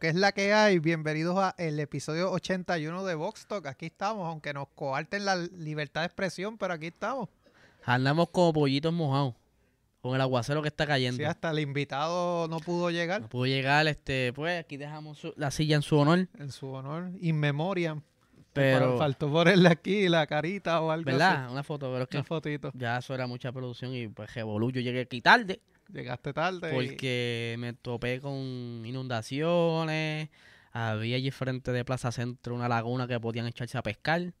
¿qué es la que hay? Bienvenidos a el episodio 81 de Vox Talk. Aquí estamos, aunque nos coarten la libertad de expresión, pero aquí estamos. Andamos como pollitos mojados. Con el aguacero que está cayendo. Sí, hasta el invitado no pudo llegar. No pudo llegar, este, pues aquí dejamos su- la silla en su honor. En su honor, in memoriam. Pero, Faltó ponerle aquí la carita o algo ¿verdad? Una foto, pero es que Una fotito. ya eso era mucha producción y pues revolú. Yo llegué aquí tarde Llegaste tarde. y- porque me topé con inundaciones. Había allí frente de Plaza Centro una laguna que podían echarse a pescar.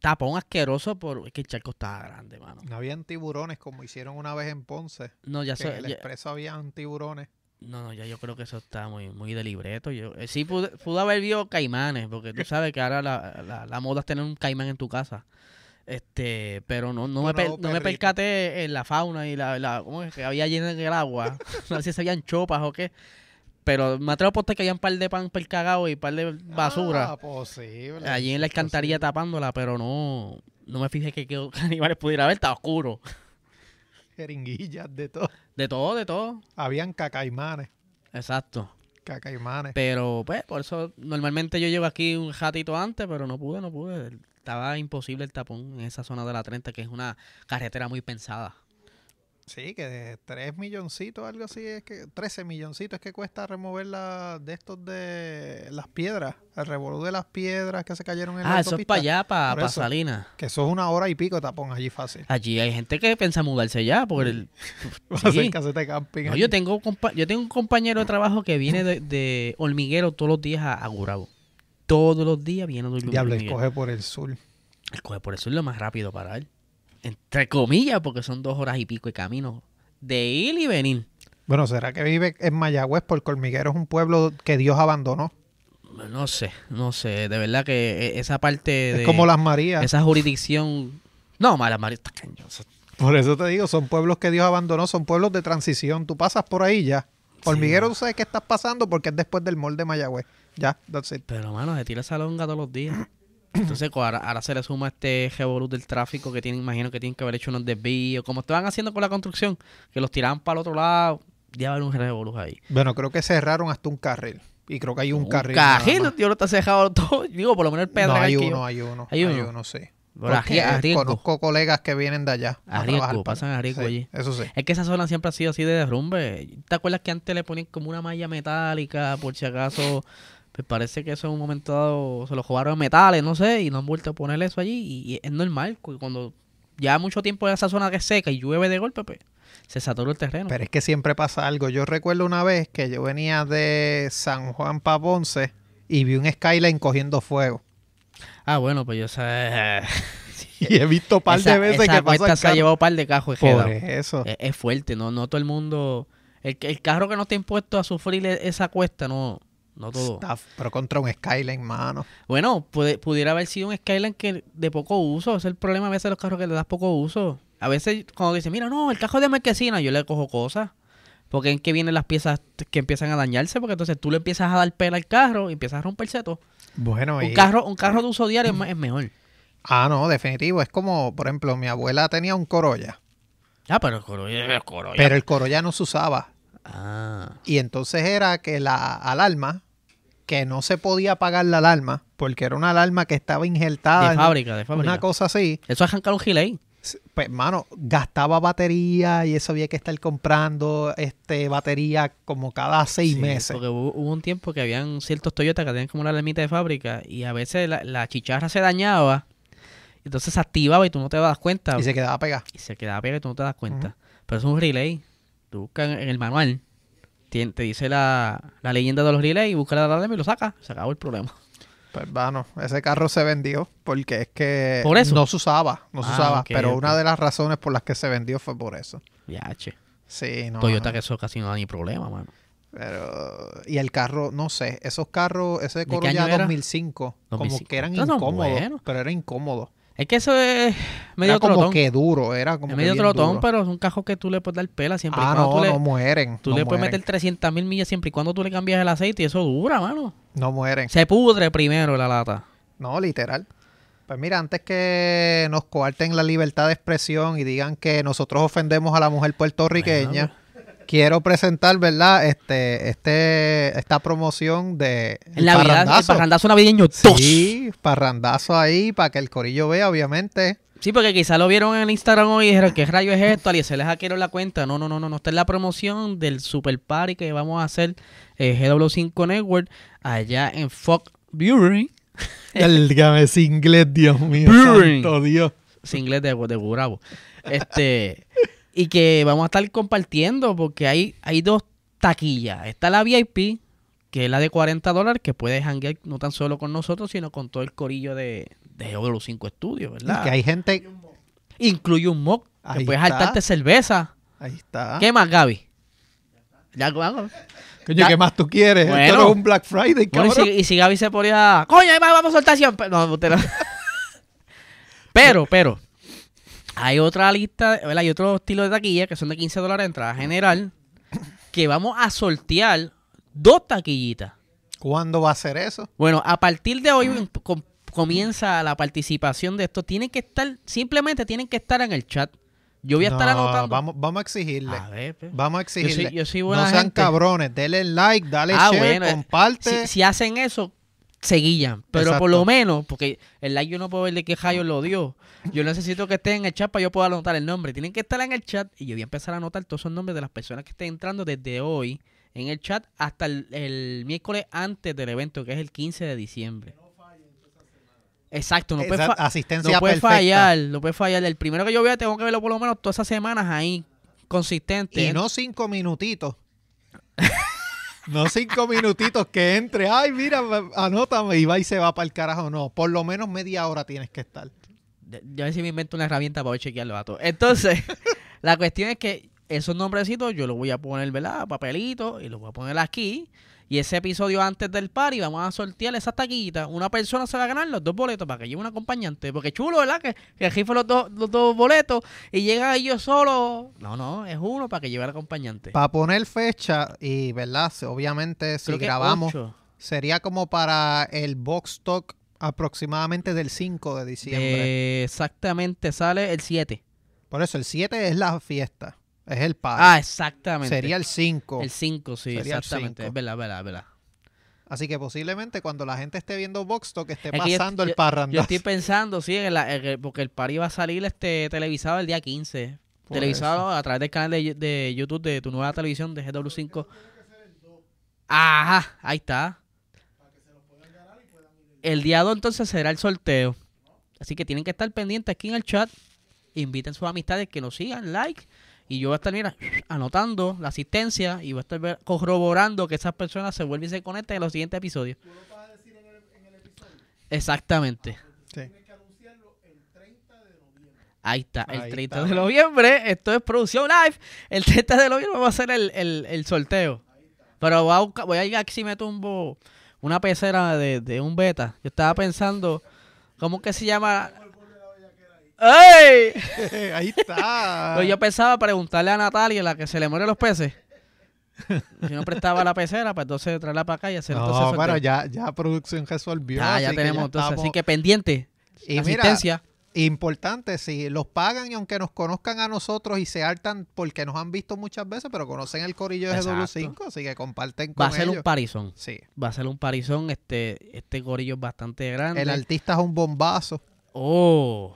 Tapón asqueroso por... Es que el charco estaba grande, mano. No habían tiburones como hicieron una vez en Ponce. No, ya sé. en el ya- expreso habían tiburones. No, no, ya yo creo que eso está muy, muy de libreto. Yo, eh, sí pude, pude haber visto caimanes, porque tú sabes que ahora la, la, la moda es tener un caimán en tu casa. Este, pero no, no, me, per- no me percaté en la fauna y la, la ¿cómo es? que había lleno en el agua. no sé si habían chopas o qué. Pero me atrevo a apostar que había un par de pan per cagado y un par de basura Ah, posible. allí en la alcantarilla posible. tapándola, pero no, no me fijé que qué animales pudiera haber, estaba oscuro. Jeringuillas de todo. De todo, de todo. Habían cacaimanes. Exacto. Cacaimanes. Pero, pues, por eso normalmente yo llego aquí un ratito antes, pero no pude, no pude. Estaba imposible el tapón en esa zona de la 30, que es una carretera muy pensada. Sí, que de 3 milloncitos, algo así, es que 13 milloncitos es que cuesta remover la, de estos de las piedras, el revolú de las piedras que se cayeron en la Ah, eso es autopista. para allá, para. Salinas. Que eso es una hora y pico tapón allí fácil. Allí hay gente que piensa mudarse ya, por el... Va a Sí. hacer caseta de camping. No, yo tengo compa- yo tengo un compañero de trabajo que viene de, de hormiguero todos los días a, a Gurabo. Todos los días viene de Diablo, hormiguero. escoge por el sur. Él coge por eso es lo más rápido para él. Entre comillas, porque son dos horas y pico de camino. De ir y venir. Bueno, ¿será que vive en Mayagüez? Porque Hormiguero es un pueblo que Dios abandonó. No sé, no sé. De verdad que e- esa parte de... Es como las Marías. Esa jurisdicción... No, Malas Marías está cañón. Eso- Por eso te digo, son pueblos que Dios abandonó, son pueblos de transición. Tú pasas por ahí ya. Hormiguero, tú sabes que estás pasando porque es después del mall de Mayagüez. Ya, that's it. Pero, mano, se tira esa longa todos los días. Entonces, ahora, ahora se le suma este revolú del tráfico que tienen, imagino que tienen que haber hecho unos desvíos, como estaban haciendo con la construcción, que los tiraban para el otro lado. Ya va a haber un revolú ahí. Bueno, creo que cerraron hasta un carril. Y creo que hay un, Un carril. más. tío, no está cejado todo. Digo, por lo menos el No, pedregal hay que yo- uno, hay uno. ¿Hay Hay uno? uno, sí. Porque a conozco colegas que vienen de allá. A A, riesgo, pasan a riesgo sí, allí. Eso sí. Es que esa zona siempre ha sido así de derrumbe. ¿Te acuerdas que antes le ponían como una malla metálica por si acaso? Pues parece que eso en un momento dado se lo jugaron en metales, no sé, y no han vuelto a poner eso allí. Y, es normal, cu- cuando ya mucho tiempo en esa zona que es seca y llueve de golpe, pues se satura el terreno. Pero es que siempre pasa algo. Yo recuerdo una vez que yo venía de San Juan para Ponce y vi un skyline cogiendo fuego. ah, bueno, pues yo sé. Y he visto un par esa, de veces esa que pasa se ha llevado un par de cajos. Por eso. Es, es fuerte, no, no todo el mundo. El, el carro que no está impuesto a sufrir e- esa cuesta, no, no todo. Pero contra un skyline, mano. Bueno, puede- pudiera haber sido un Skyline que de poco uso. Ese es el problema a veces de los carros que le das poco uso. A veces cuando dicen, mira, no, el carro de marquesina, yo le cojo cosas. Porque en que vienen las piezas que empiezan a dañarse, porque entonces tú le empiezas a dar pela al carro y empiezas a romperse todo. Bueno, Un y- carro, un carro de uso diario es mejor. Ah, no, definitivo. Es como, por ejemplo, mi abuela tenía un Corolla, Ah, pero el Corolla, el Corolla. pero el Corolla no se usaba. Ah, Y entonces era que la alarma, que no se podía apagar la alarma, porque era una alarma que estaba injertada de fábrica, de fábrica. una cosa así. Eso es arrancar un gilet. Pues, mano, gastaba batería y eso había que estar comprando este batería como cada seis Sí, meses. Porque hubo, hubo un tiempo que habían ciertos Toyota que tenían como una alarmita de fábrica y a veces la, la chicharra se dañaba. Entonces se activaba y tú no te das cuenta. Y se quedaba pegada. y se quedaba pegado y tú no te das cuenta. Pero es un relay. Tú buscas en el manual, te dice la, la leyenda de los relays, y buscas la alarma y lo sacas. Se acabó el problema. Pues bueno, ese carro se vendió porque es que ¿Por eso? no se usaba, no se Ah, usaba. pero una de las razones por las que se vendió fue por eso. Ya, che. Sí, no. Toyota que eso casi no da ni problema, mano. Pero, y el carro, no sé, esos carros, ese Corolla año era? 2005, como 2005. que eran incómodos, pero era incómodo. Es que eso es medio era como trotón. que duro, era como es que medio bien trotón, duro. pero es un cajo que tú le puedes dar pela siempre y Ah, cuando no, tú le, no mueren. tú no le puedes meter 300 mil millas siempre y cuando tú le cambias el aceite y eso dura, mano. No mueren. Se pudre primero la lata. No, literal. Pues mira, antes que nos coarten la libertad de expresión y digan que nosotros ofendemos a la mujer puertorriqueña, quiero presentar, ¿verdad? Este, este, esta promoción de En Navidad, el parrandazo navideño 2. Sí, parrandazo ahí para que el corillo vea, obviamente. Sí, porque quizá lo vieron en el Instagram hoy y dijeron, ¿qué rayo es esto? Alguien se les hackearon la cuenta. No, no, no, no, no. Esta es la promoción del Super Party que vamos a hacer eh, GW5 Network allá en Fox Brewery. El es inglés, Dios mío. Brewery. Santo Dios. Es inglés de, de Gurabo. Este, y que vamos a estar compartiendo porque hay, hay dos taquillas. Está la VIP, que es la de 40 dólares, que puedes hangar no tan solo con nosotros, sino con todo el corillo de, de los 5 estudios, ¿verdad? Y que hay gente... Incluye un mock, que puedes saltarte cerveza. Ahí está. ¿Qué más, Gaby? Ya, Coño, ¿qué más tú quieres? Bueno, Esto es un Black Friday, cabrón. y, si, y, si, Gaby se ponía... ¡Coño, vamos a soltar siempre! No, usted no. pero, pero... Hay otra lista, ¿verdad? Hay otro estilo de taquilla que son de 15 dólares de entrada general. Que vamos a sortear dos taquillitas. ¿Cuándo va a ser eso? Bueno, a partir de hoy comienza la participación de esto. Tienen que estar, simplemente tienen que estar en el chat. Yo voy a estar anotando. Vamos, vamos a exigirle. A ver, pues. Vamos a exigirle. Yo soy, no sean cabrones. Denle like, dale ah, share, eh, comparte. Si, hacen eso, seguían. Pero por lo menos, porque el like yo no puedo ver de qué Jayo lo dio. Yo necesito que estén en el chat para yo pueda anotar el nombre. Tienen que estar en el chat y yo voy a empezar a anotar todos esos nombres de las personas que estén entrando desde hoy en el chat hasta el, miércoles antes del evento, que es el 15 de diciembre. Exacto, no puede, Asistencia no puede fallar, no puede fallar. El primero que yo vea tengo que verlo por lo menos todas esas semanas ahí, consistente. Y no cinco minutitos. No cinco minutitos que entre, ay, mira, anótame y va y se va para el carajo. No, por lo menos media hora tienes que estar. Yo a ver si me invento una herramienta para chequear los datos. Entonces, la cuestión es que esos nombrecitos yo los voy a poner, ¿verdad? Papelito y los voy a poner aquí. Y ese episodio antes del party vamos a sortear esa taquillita. Una persona se va a ganar los dos boletos para que lleve un acompañante. Porque chulo, ¿verdad? Que, que jefe los, dos, los dos boletos y llega ellos solo. No, no, es uno para que lleve al acompañante. Para poner fecha y, ¿verdad? Obviamente si grabamos, sería como para el Box Talk aproximadamente del 5 de diciembre. exactamente, sale el 7. Por eso, el 7 es la fiesta. Es el par. Ah, exactamente. Sería el 5. El 5, sí, exactamente. Es verdad, verdad, verdad. Así que posiblemente cuando la gente esté viendo Box Talk esté pasando el parrandazo. Yo estoy pensando, sí, porque el par iba a salir este televisado el día 15. televisado a través del canal de, YouTube de tu nueva televisión de GW5. Ajá, ahí está. El día 2 entonces será el sorteo. Así que tienen que estar pendientes aquí en el chat. Inviten a sus amistades que nos sigan, like y yo voy a estar, mira, anotando la asistencia y voy a estar corroborando que esas personas se vuelven y se conecten en los siguientes episodios. ¿Tú lo vas a decir en el, episodio? Exactamente. Sí. Tienes que anunciarlo el 30 de noviembre. Ahí está, el 30 de noviembre. Esto es producción live. El 30 de noviembre va a ser el, el, el sorteo. Pero voy a, voy a ir aquí si me tumbo una pecera de, de un beta. Yo estaba pensando, ¿cómo que se llama? ¡Ey! Ahí está. Pues yo pensaba preguntarle a Natalia, la que se le mueren los peces. si no prestaba la pecera, pues entonces traerla para acá y hacer No, bueno, ya, ya producción resolvió. Ah, ya tenemos, entonces, así que pendiente. Y asistencia. importante, si los pagan y aunque nos conozcan a nosotros y se hartan porque nos han visto muchas veces, pero conocen el corillo de GW5, así que comparten con Va a ser un parizón. Sí. Va a ser un parizón, este, este corillo es bastante grande. El artista es un bombazo. Oh,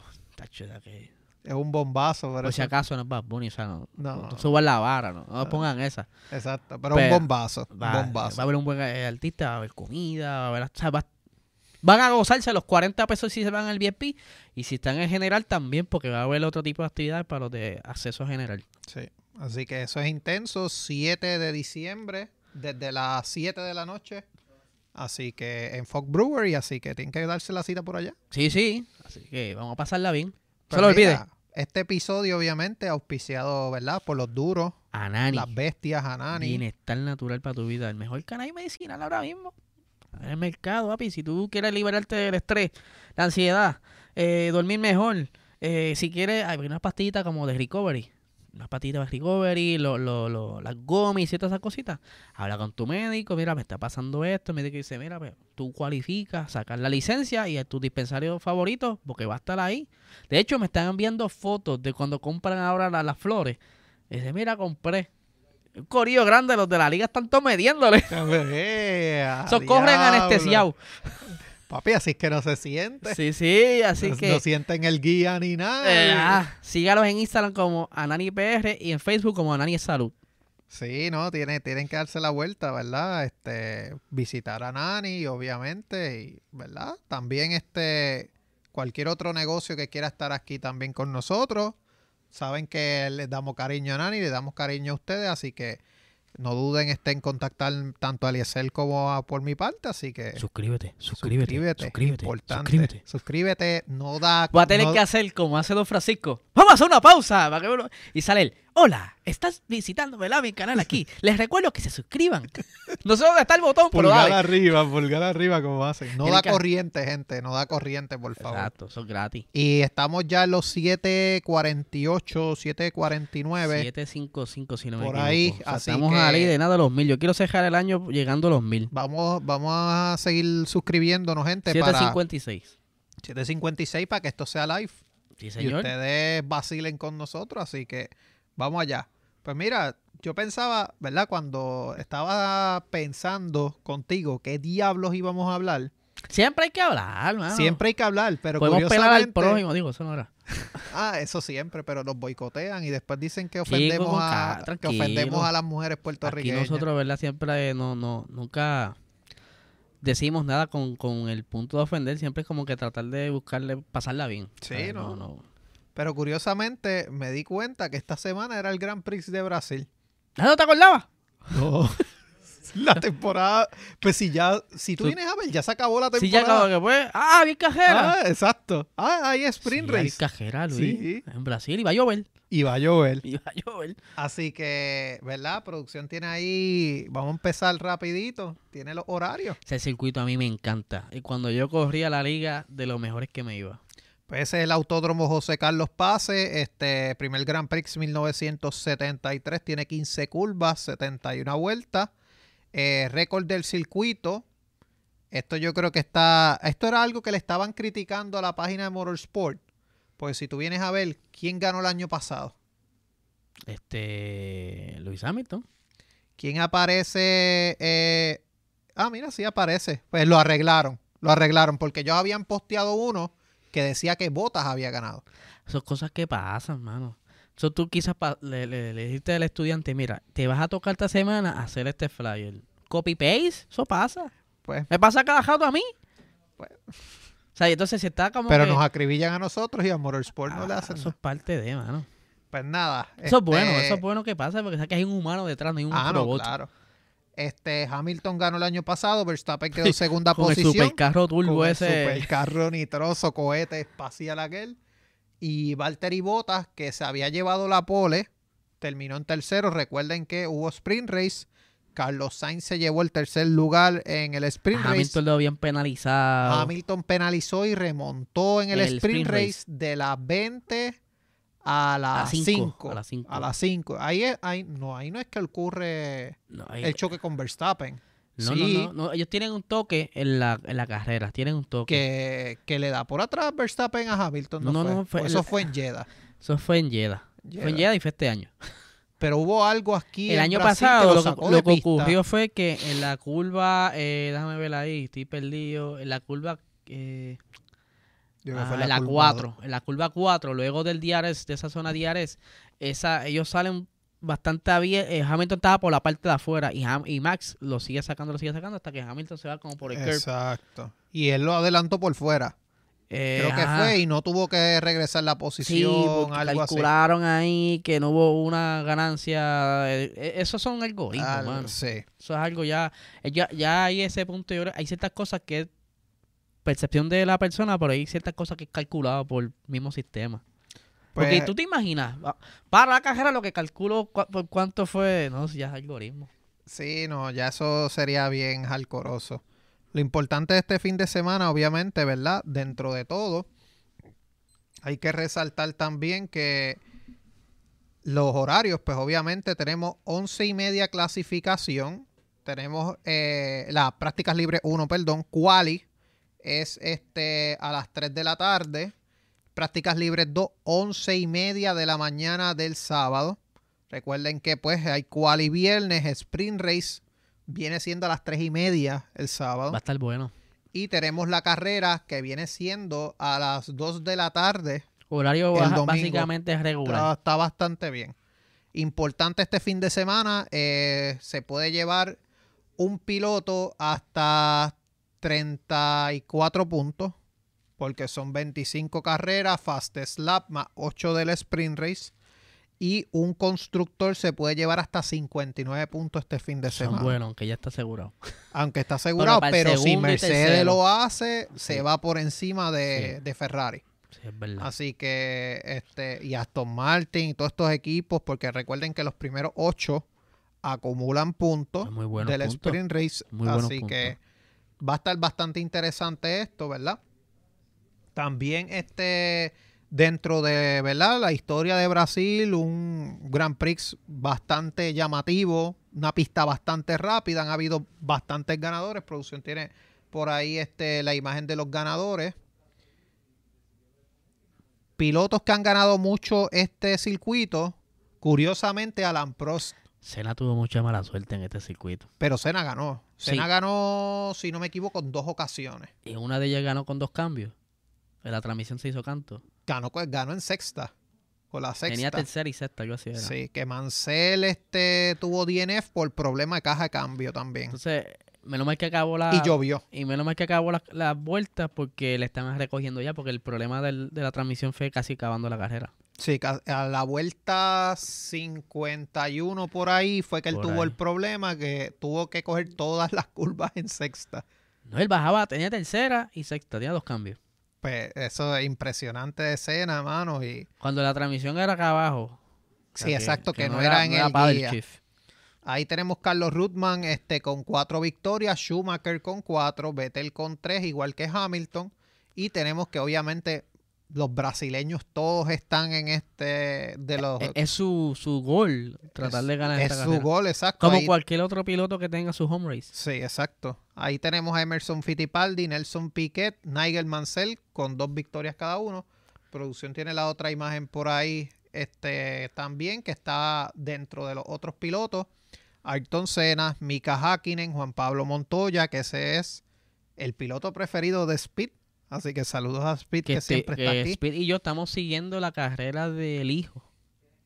es un bombazo. Por si acaso no es Bad Bunny, o sea, no, no, suban la vara, no, no pongan esa. Exacto, pero, un bombazo. Va, bombazo. va a haber un buen eh, artista, va a haber comida, va a haber, o sea, van a gozarse los 40 pesos si se van al VIP y si están en general también porque va a haber otro tipo de actividades para los de acceso general. Sí, así que eso es intenso, 7 de diciembre, desde las 7 de la noche Así que en Fog Brewery, así que tienen que darse la cita por allá. Sí, sí. Así que vamos a pasarla bien. No se lo olvide. Este episodio, obviamente, auspiciado, ¿verdad? Por los duros. Anani. Las bestias, Anani. Bienestar natural para tu vida. El mejor canal medicinal ahora mismo. En el mercado, papi. Si tú quieres liberarte del estrés, la ansiedad, eh, dormir mejor. Eh, si quieres, hay unas pastillitas como de recovery unas patitas de recovery, lo, lo, lo, las gomis y todas esas cositas. Habla con tu médico, mira, me está pasando esto. El médico dice, mira, pues, tú cualificas, sacas la licencia y es tu dispensario favorito, porque va a estar ahí. De hecho, me están enviando fotos de cuando compran ahora las, flores. dice, mira, compré. Un corillo grande, los de la liga están todos mediéndole. Eh, Eso corren anestesiados. Papi, así es que no se siente. Sí, sí, así no, que. no sienten el guía ni nada. eh, ah, sígalos en Instagram como AnaniPR y en Facebook como Anani Salud. Sí, no, tiene, tienen que darse la vuelta, ¿verdad? Este, visitar a Nani, obviamente, y, ¿verdad? También este, cualquier otro negocio que quiera estar aquí también con nosotros, saben que les damos cariño a Nani, le damos cariño a ustedes, así que no duden este, en contactar tanto a Eliezer como a, por mi parte, así que Suscríbete, suscríbete, suscríbete, suscríbete, importante. suscríbete. Suscríbete, no da... Voy a tener no- que hacer como hace Don Francisco. Vamos a hacer una pausa. para que uno- Y sale él. Hola, estás visitando ¿verdad? mi canal aquí. Les recuerdo que se suscriban. No sé dónde está el botón, pero Pulgar dale. arriba, pulgar arriba, como hacen. No da corriente, gente, no da corriente, por favor. Exacto, eso es gratis. Y estamos ya en los 748, 749. 755 si no me Por equivoco. ahí, O sea, así estamos que- a la ley de nada los mil. Yo quiero cerrar el año llegando a los mil. Vamos, vamos a seguir suscribiéndonos, gente, para 756. 756 para que esto sea live. Sí, Y señor. ustedes vacilen con nosotros, así que vamos allá. Pues mira, yo pensaba, ¿verdad? Cuando estaba pensando contigo qué diablos íbamos a hablar, Siempre hay que hablar, mano. siempre hay que hablar, pero Podemos pelar al curiosamente... prójimo. Digo, eso no era. Ah, eso siempre, pero nos boicotean y después dicen que ofendemos, a, que ofendemos a las mujeres Aquí puertorriqueñas. nosotros, ¿verdad? Siempre no, no, nunca decimos nada con, con el punto de ofender. Siempre es como que tratar de buscarle, pasarla bien. Sí, ¿sabes? no. no. Pero curiosamente me di cuenta que esta semana era el Grand Prix de Brasil. ¿Ah, ¿No te acordabas? No. la temporada. Pues si ya, si tú Tú- vienes a ver, ya se acabó la temporada. Sí, ya acabo que fue. ¡Ah, bien cajera! Ah, exacto. Ah, ahí es sprint Sí, hay race. cajera, Luis. Sí. En Brasil iba a llover. Y va a llover. Iba a llover. Así que, ¿verdad? Producción tiene ahí. Vamos a empezar rapidito. Tiene los horarios. Ese circuito a mí me encanta. Y cuando yo corría la liga, de los mejores que me iba. Pues ese es el Autódromo José Carlos Pase, este primer Grand Prix 1973, tiene 15 curvas, 71 vueltas, Eh, récord del circuito. Esto yo creo que está, esto era algo que le estaban criticando a la página de Motorsport, pues si tú vienes a ver quién ganó el año pasado, Este. Luis Hamilton. quién aparece, eh, ah mira sí aparece, pues lo arreglaron, lo arreglaron porque ellos habían posteado uno que decía que Botas había ganado. Son cosas que pasan, mano. Eso tú quizás pa- le, le- le dijiste al estudiante, mira, te vas a tocar esta semana hacer este flyer. Copy paste, eso pasa. Pues Me pasa cada jato a mí. Pues- O sea, y entonces si está como Pero que- nos acribillan a nosotros y a Motorsport no le Ah, hacen Eso es parte de, mano. Pues nada. Eso es bueno, este- eso es bueno que pasa porque sabes que hay un humano detrás, no hay un Ah, no, robot. claro. Este, Hamilton ganó el año pasado, Verstappen quedó en segunda Con el posición. supercarro turbo con el ese. supercarro nitroso, cohete espacial aquel. Y Valtteri Bottas, que se había llevado la pole, terminó en tercero. Recuerden que hubo sprint race. Carlos Sainz se llevó el tercer lugar en el sprint race. Hamilton lo habían penalizado. Hamilton penalizó y remontó en el, El sprint, sprint race, race. de las 20 a las cinco, 5. a las cinco. A las 5. Ahí, es- ahí, no, ahí no es que ocurre No, el choque con Verstappen. no, sí, no, no, no, ellos tienen un toque en la, en la carrera, tienen un toque. Que, que le da por atrás Verstappen a Hamilton. No, No, fue. no, fue O eso fue en Jeddah. Eso fue en Jeddah. Fue en Jeddah. Y fue este año. Pero hubo algo aquí El en año Brasil pasado lo, que- lo que ocurrió fue que en la curva, eh, déjame ver ahí, estoy perdido, en la curva, eh, ah, en la curva 4, en la curva 4, luego del DRS, de esa zona DRS, esa, ellos salen bastante bien, eh, Hamilton estaba por la parte de afuera y, Ham- y Max lo sigue sacando, lo sigue sacando hasta que Hamilton se va como por el curb. Exacto. Y él lo adelantó por fuera. Eh, Creo que ajá. fue y no tuvo que regresar la Sí, posición, porque algo así. calcularon ahí que no hubo una ganancia. eh, esos son algoritmos, mano. sí. Eso es algo ya, ya, ya hay ese punto, hay ciertas cosas que percepción de la persona, pero hay ciertas cosas que es calculado por el mismo sistema. Porque Pues- tú te imaginas, para la carrera lo que calculo por cuánto fue, no, ya es algoritmo. Sí, no, ya eso sería bien jalcoroso. Lo importante de este fin de semana, obviamente, ¿verdad? Dentro de todo, hay que resaltar también que los horarios, pues obviamente tenemos once y media clasificación, tenemos eh, las prácticas libres 1, perdón, quali es este a las 3 de la tarde, prácticas libres 2, once y media de la mañana del sábado. Recuerden que pues hay quali viernes, sprint race, viene siendo a las tres y media el sábado. Va a estar bueno. Y tenemos la carrera que viene siendo a las 2 de la tarde. Horario baja- básicamente es regular. Está, está bastante bien. Importante este fin de semana, eh, se puede llevar un piloto hasta 34 puntos, porque son 25 carreras, fastest lap más 8 del sprint race. Y un constructor se puede llevar hasta 59 puntos este fin de semana. buenos, aunque ya está asegurado. Aunque está asegurado, pero si Mercedes lo hace, Sí. se va por encima de, Sí. de Ferrari. Sí, es verdad. Así que, este, y Aston Martin y todos estos equipos, porque recuerden que los primeros ocho acumulan puntos muy del puntos. sprint race. Muy así que va a estar bastante interesante esto, ¿verdad? También este dentro de, ¿verdad? La historia de Brasil, un Grand Prix bastante llamativo, una pista bastante rápida, han habido bastantes ganadores, producción tiene por ahí este la imagen de los ganadores. Pilotos que han ganado mucho este circuito, curiosamente Alan Prost, Senna tuvo mucha mala suerte en este circuito. pero Senna ganó. Sí. Senna ganó, si no me equivoco, en dos ocasiones. Y una de ellas ganó con dos cambios. En la transmisión se hizo canto. Ganó, ganó en sexta. Con la sexta. Tenía tercera y sexta, algo así era. Sí, que Mansell este, tuvo DNF por problema de caja de cambio también. Entonces, menos mal que acabó la... y llovió. Y menos mal que acabó las las vueltas porque le estaban recogiendo ya, porque el problema del- de la transmisión fue casi acabando la carrera. Sí, a la vuelta 51 por ahí fue que él Por tuvo ahí. el problema que tuvo que coger todas las curvas en sexta. No, él bajaba, tenía tercera y sexta, tenía dos cambios. Pues eso es impresionante de escena, mano. Y Cuando la transmisión era acá abajo. sí, exacto, que, no, era, en el guía. shift. Ahí tenemos Carlos Rutman este, con cuatro victorias, Schumacher con cuatro, Vettel con tres, igual que Hamilton. Y tenemos que obviamente los brasileños todos están en este de los... Es, es su, su gol tratar de ganar es esta su carrera. gol, exacto. Como Ahí- cualquier otro piloto que tenga su home race. Sí, exacto. Ahí tenemos a Emerson Fittipaldi, Nelson Piquet, Nigel Mansell con dos victorias cada uno. Producción tiene la otra imagen por ahí este, también que está dentro de los otros pilotos. Ayrton Senna, Mika Hakkinen, Juan Pablo Montoya, que ese es el piloto preferido de Speed. Así que saludos a Speed que, Que, este- siempre está que aquí. Speed y yo estamos siguiendo la carrera del hijo.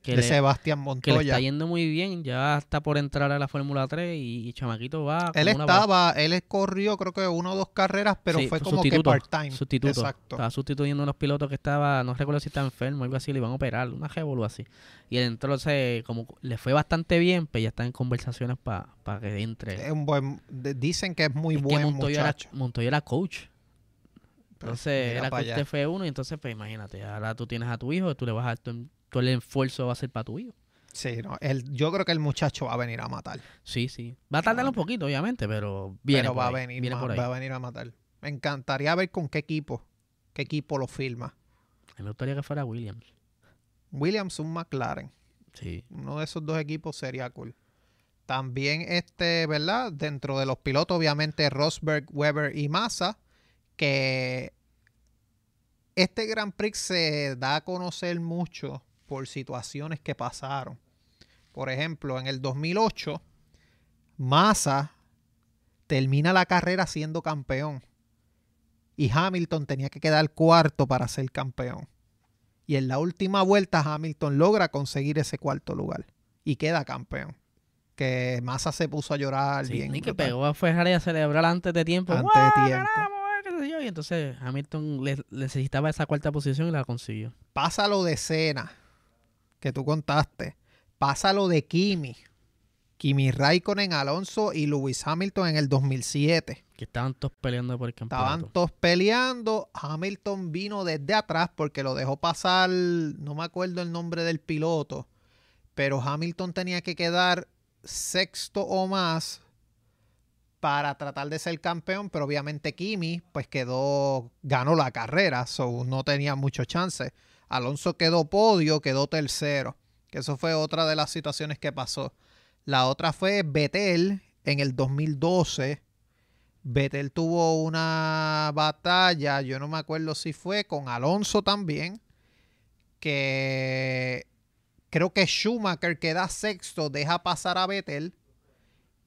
Que, de le, Sebastián que le Montoya. está yendo muy bien. Ya está por entrar a la Fórmula 3 y, y Chamaquito va. Él una estaba, él corrió creo que una o dos carreras, pero Sí, fue como que part-time. Sustituto. Exacto. Estaba sustituyendo a unos pilotos que estaba, no recuerdo si estaba enfermo o algo así, le iban a operar, una o así. Y él se- como le fue bastante bien, pues ya está en conversaciones para que entre. Es un buen, dicen que es muy Es que buen Montoya era, muchacho. Montoya era coach. Entonces era allá. de F1 y entonces pues imagínate, ahora tú tienes a tu hijo, tú le vas a dar todo, todo el esfuerzo va a ser para tu hijo. Sí, no, el- yo creo que el muchacho va a venir a matar. Sí, sí. Va a tardar un poquito, obviamente, pero viene pero por va ahí, a venir, viene ma- por ahí. va a venir a matar. Me encantaría ver con qué equipo, qué equipo lo firma. A mí me gustaría que fuera Williams. Williams, un McLaren. Sí. Uno de esos dos equipos sería cool. También, este, ¿verdad? Dentro de los pilotos, obviamente, Rosberg, Weber y Massa, que este Grand Prix se da a conocer mucho por situaciones que pasaron. Por ejemplo, en el 2008, Massa termina la carrera siendo campeón y Hamilton tenía que quedar cuarto para ser campeón. Y en la última vuelta Hamilton logra conseguir ese cuarto lugar y queda campeón. Que Massa se puso a llorar Sí, bien. ni que pegó a Ferrari a celebrar antes de tiempo. Antes ¡Guau, de tiempo. Ganamos, qué sé yo! Y entonces Hamilton le- necesitaba esa cuarta posición y la consiguió. Pasa lo de Cena, que tú contaste. Pasa lo de Kimi. Kimi Raikkonen, Alonso y Lewis Hamilton en el 2007. Que estaban todos peleando por el campeonato. Estaban todos peleando. Hamilton vino desde atrás porque lo dejó pasar. No me acuerdo el nombre del piloto. Pero Hamilton tenía que quedar sexto o más para tratar de ser campeón. Pero obviamente Kimi, pues quedó. ganó la carrera. So no tenía mucho chance. Alonso quedó podio, quedó tercero. Que eso fue otra de las situaciones que pasó. La otra fue Vettel en el 2012. Vettel tuvo una batalla, yo no me acuerdo si fue con Alonso también, que creo que Schumacher queda sexto, deja pasar a Vettel.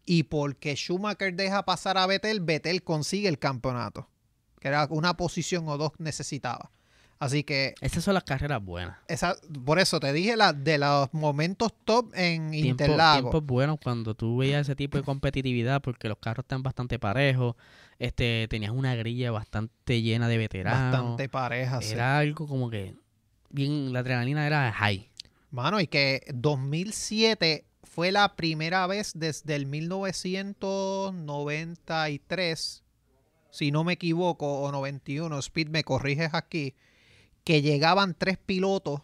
Y porque Schumacher deja pasar a Vettel, Vettel consigue el campeonato. Que era una posición o dos necesitaba. Así que Esas son las carreras buenas. esa, por eso te dije la, de los momentos top en Tiempo- Interlagos. tiempos buenos cuando tú veías ese tipo de competitividad porque los carros están bastante parejos. Este, tenías una grilla bastante llena de veteranos. Bastante pareja, sí. Era algo como que bien, la adrenalina era high. Mano, y que 2007 fue la primera vez desde el 1993, si no me equivoco, o 91, Speed, me corriges aquí, que llegaban tres pilotos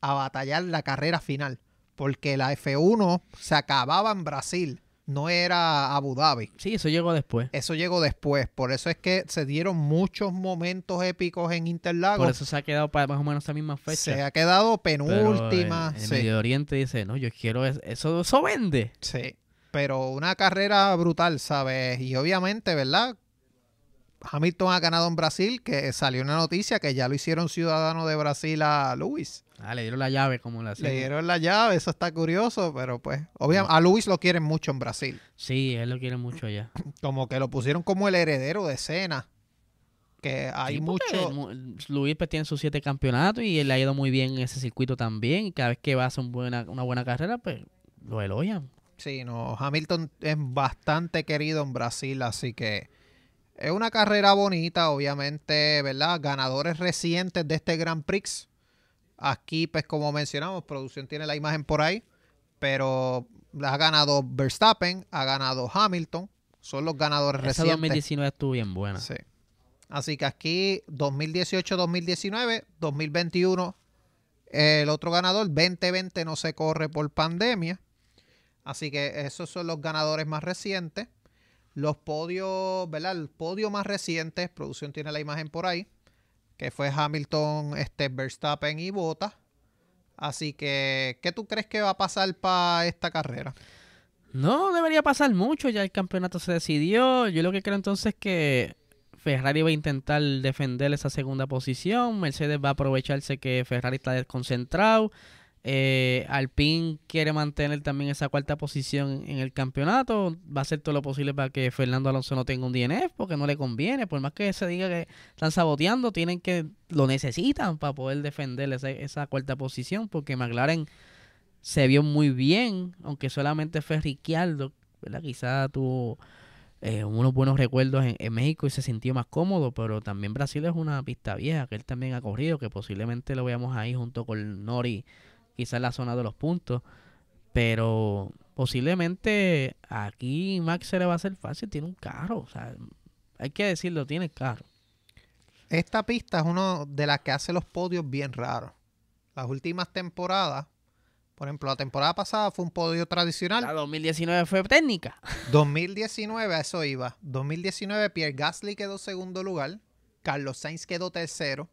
a batallar la carrera final, porque la F1 se acababa en Brasil, no era Abu Dhabi. Sí, eso llegó después. Eso llegó después, por eso es que se dieron muchos momentos épicos en Interlagos. Por eso se ha quedado para más o menos esa misma fecha. se ha quedado Pero penúltima. en, en el sí. Medio Oriente dice, no, yo quiero es- eso, eso vende. Sí, pero una carrera brutal, ¿sabes? Y obviamente, ¿verdad? Hamilton ha ganado en Brasil, que salió una noticia que ya lo hicieron ciudadano de Brasil a Luis. Ah, le dieron la llave como la Le dieron la llave, eso está curioso, pero pues, obviamente, a Luis lo quieren mucho en Brasil. Sí, él lo quiere mucho allá. Como que lo pusieron como el heredero de Cena. Que hay Sí, mucho... mu- Luis pues, tiene sus siete campeonatos y él le ha ido muy bien en ese circuito también. Y cada vez que va a hacer un buena, una buena carrera, pues lo elogian. Sí, no, Hamilton es bastante querido en Brasil, así que es una carrera bonita, obviamente, ¿verdad? Ganadores recientes de este Grand Prix. Aquí, pues como mencionamos, producción tiene la imagen por ahí, pero ha ganado Verstappen, ha ganado Hamilton, son los ganadores Esa recientes. 2019 estuvo bien buena. Sí. Así que aquí 2018-2019, 2021 el otro ganador, 2020 no se corre por pandemia. Así que esos son los ganadores más recientes. Los podios, ¿verdad? El podio más reciente, producción tiene la imagen por ahí, que fue Hamilton, este, Verstappen y Bottas. Así que, ¿qué tú crees que va a pasar para esta carrera? No debería pasar mucho, ya el campeonato se decidió. Yo lo que creo entonces es que Ferrari va a intentar defender esa segunda posición. Mercedes va a aprovecharse que Ferrari está desconcentrado. Eh, Alpine quiere mantener también esa cuarta posición en el campeonato. Va a hacer todo lo posible para que Fernando Alonso no tenga un DNF porque no le conviene. Por más que se diga que están saboteando, tienen que lo necesitan para poder defender esa, esa cuarta posición porque McLaren se vio muy bien, aunque solamente fue Ricciardo, ¿verdad? Quizá tuvo eh, unos buenos recuerdos en, en México y se sintió más cómodo, pero también Brasil es una pista vieja que él también ha corrido, que posiblemente lo veamos ahí junto con Nori, quizá en la zona de los puntos, pero posiblemente aquí Max se le va a hacer fácil, tiene un carro, o sea, hay que decirlo, tiene carro. Esta pista es una de las que hace los podios bien raros. Las últimas temporadas, por ejemplo, la temporada pasada fue un podio tradicional. La 2019 fue técnica. 2019, a eso iba. 2019, Pierre Gasly quedó segundo lugar. Carlos Sainz quedó tercero.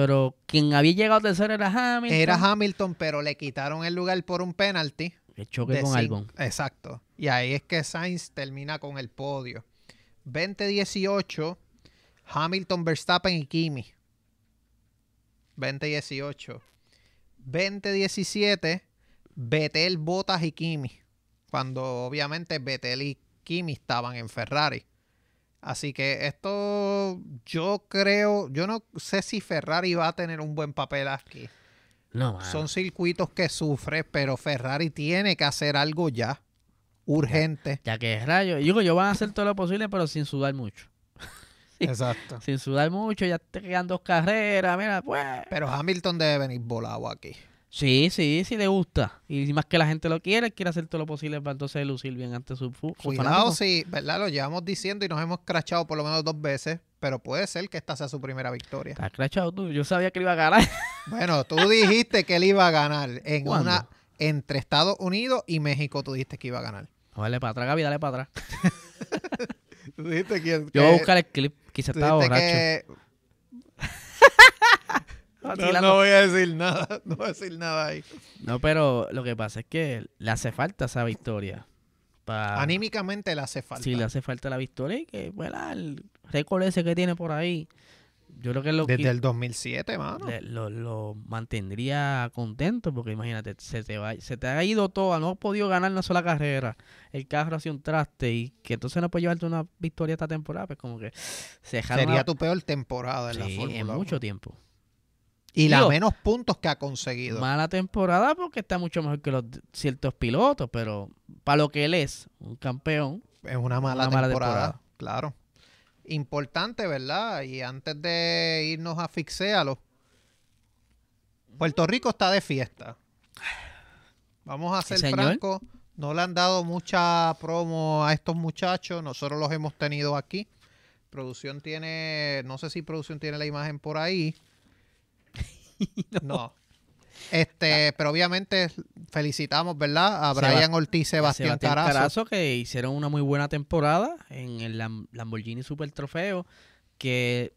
Pero quien había llegado tercero era Hamilton. Era Hamilton, pero le quitaron el lugar por un penalti. El choque con Albon. Exacto. Y ahí es que Sainz termina con el podio. 2018, Hamilton, Verstappen y Kimi. 2018. 2017, Vettel, Bottas y Kimi. Cuando obviamente Vettel y Kimi estaban en Ferrari. Así que esto yo creo, yo no sé si Ferrari va a tener un buen papel aquí. No. Son circuitos que sufre, pero Ferrari tiene que hacer algo ya. Urgente. Ya que rayo, yo digo, yo van a hacer todo lo posible, pero sin sudar mucho. Exacto. Sin sudar mucho, ya te quedan dos carreras, mira, pues. Pero Hamilton debe venir volado aquí. Sí, sí, sí le gusta. Y más que la gente lo quiere, quiere hacer todo lo posible para entonces lucir bien ante su, su Cuidado si, ¿verdad? Lo llevamos diciendo y nos hemos crachado por lo menos dos veces, pero puede ser que esta sea su primera victoria. Estás crachado tú, yo sabía que iba a ganar. Bueno, tú dijiste que él iba a ganar en ¿Cuándo? una entre Estados Unidos y México. Tú dijiste que iba a ganar. Dale para atrás, Gaby, dale para atrás. Tú dijiste que, Yo voy a buscar el clip, quizá tú estaba borracho. que- No, no voy a decir nada, no voy a decir nada ahí. No, pero lo que pasa es que le hace falta esa victoria. Pa- Anímicamente le hace falta. Sí, le hace falta la victoria y que, bueno, el récord ese que tiene por ahí Yo creo que lo, Desde que- el 2007, mano. le- lo, lo mantendría contento porque imagínate, se te, va, se te ha ido todo, no has podido ganar una sola carrera, el carro hace un traste y que entonces no puedes llevarte una victoria esta temporada, pues como que se Sería tu peor temporada en la Fórmula en 1. mucho tiempo. Y la menos puntos que ha conseguido. Mala temporada porque está mucho mejor que los ciertos pilotos, pero para lo que él es, un campeón, Es una mala, Una mala temporada, temporada. Claro. Importante, ¿verdad? Y antes de irnos a fixéalo, Puerto Rico está de fiesta. Vamos a ser francos. No le han dado mucha promo a estos muchachos. Nosotros los hemos tenido aquí. Producción tiene, no sé si producción tiene la imagen por ahí. no. Este, pero obviamente felicitamos, ¿verdad? A Brian Ortiz, Sebastián, Sebastián Carazo. Carazo, que hicieron una muy buena temporada en el Lam- Lamborghini Super Trofeo, que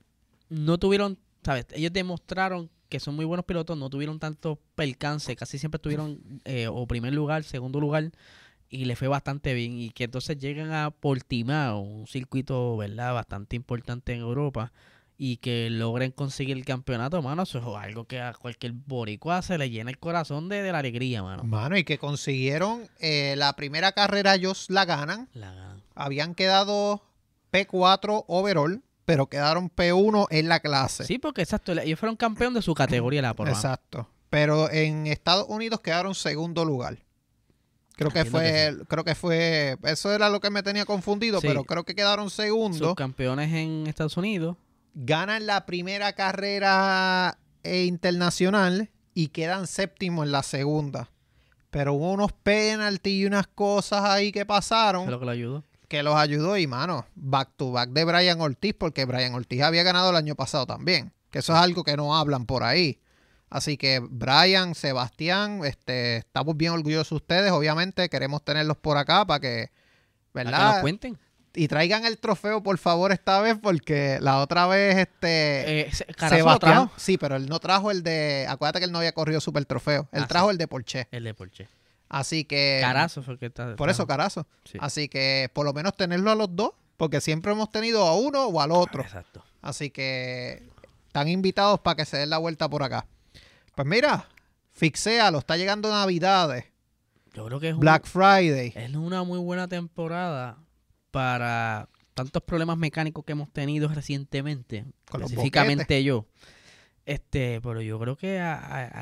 no tuvieron, ¿sabes? Ellos demostraron que son muy buenos pilotos, no tuvieron tanto percance, casi siempre tuvieron eh, o primer lugar, segundo lugar, y le fue bastante bien. Y que entonces llegan a Portimao, un circuito, ¿verdad? Bastante importante en Europa. Y que logren conseguir el campeonato, mano, eso es algo que a cualquier boricua se le llena el corazón de, de la alegría, mano. Mano, y que consiguieron eh, la primera carrera, ellos la ganan. La- Habían quedado P4 overall, pero quedaron P1 en la clase. Sí, porque exacto, ellos fueron campeón de su categoría la por Exacto. Pero en Estados Unidos quedaron segundo lugar. Creo que Entiendo fue, que creo que fue, eso era lo que me tenía confundido, Sí. pero creo que quedaron segundo. Sus campeones en Estados Unidos. Ganan la primera carrera eh, internacional y quedan séptimo en la segunda. Pero hubo unos penaltis y unas cosas ahí que pasaron. Lo que lo ayudó. que los ayudó y mano, back to back de Brian Ortiz, porque Brian Ortiz había ganado el año pasado también, que eso es algo que no hablan por ahí. Así que Brian, Sebastián, este, estamos bien orgullosos de ustedes, obviamente queremos tenerlos por acá para que, Para que nos ¿verdad? cuenten. Y traigan el trofeo, por favor, esta vez, porque la otra vez, este, Eh, lo Sebastián, trajo. sí, pero él no trajo el de, acuérdate que él no había corrido super trofeo, él Ah, trajo sí. el de Porsche. El de Porsche. Así que... Carazo fue el que está. Por eso, carazo. Sí. Así que por lo menos tenerlo a los dos, porque siempre hemos tenido a uno o al otro. Exacto. Así que están invitados para que se den la vuelta por acá. Pues mira, fixéalo, está llegando Navidades, Yo creo que es, un- Black Friday. es una muy buena temporada para tantos problemas mecánicos que hemos tenido recientemente. Con específicamente yo. Este, pero yo creo que a,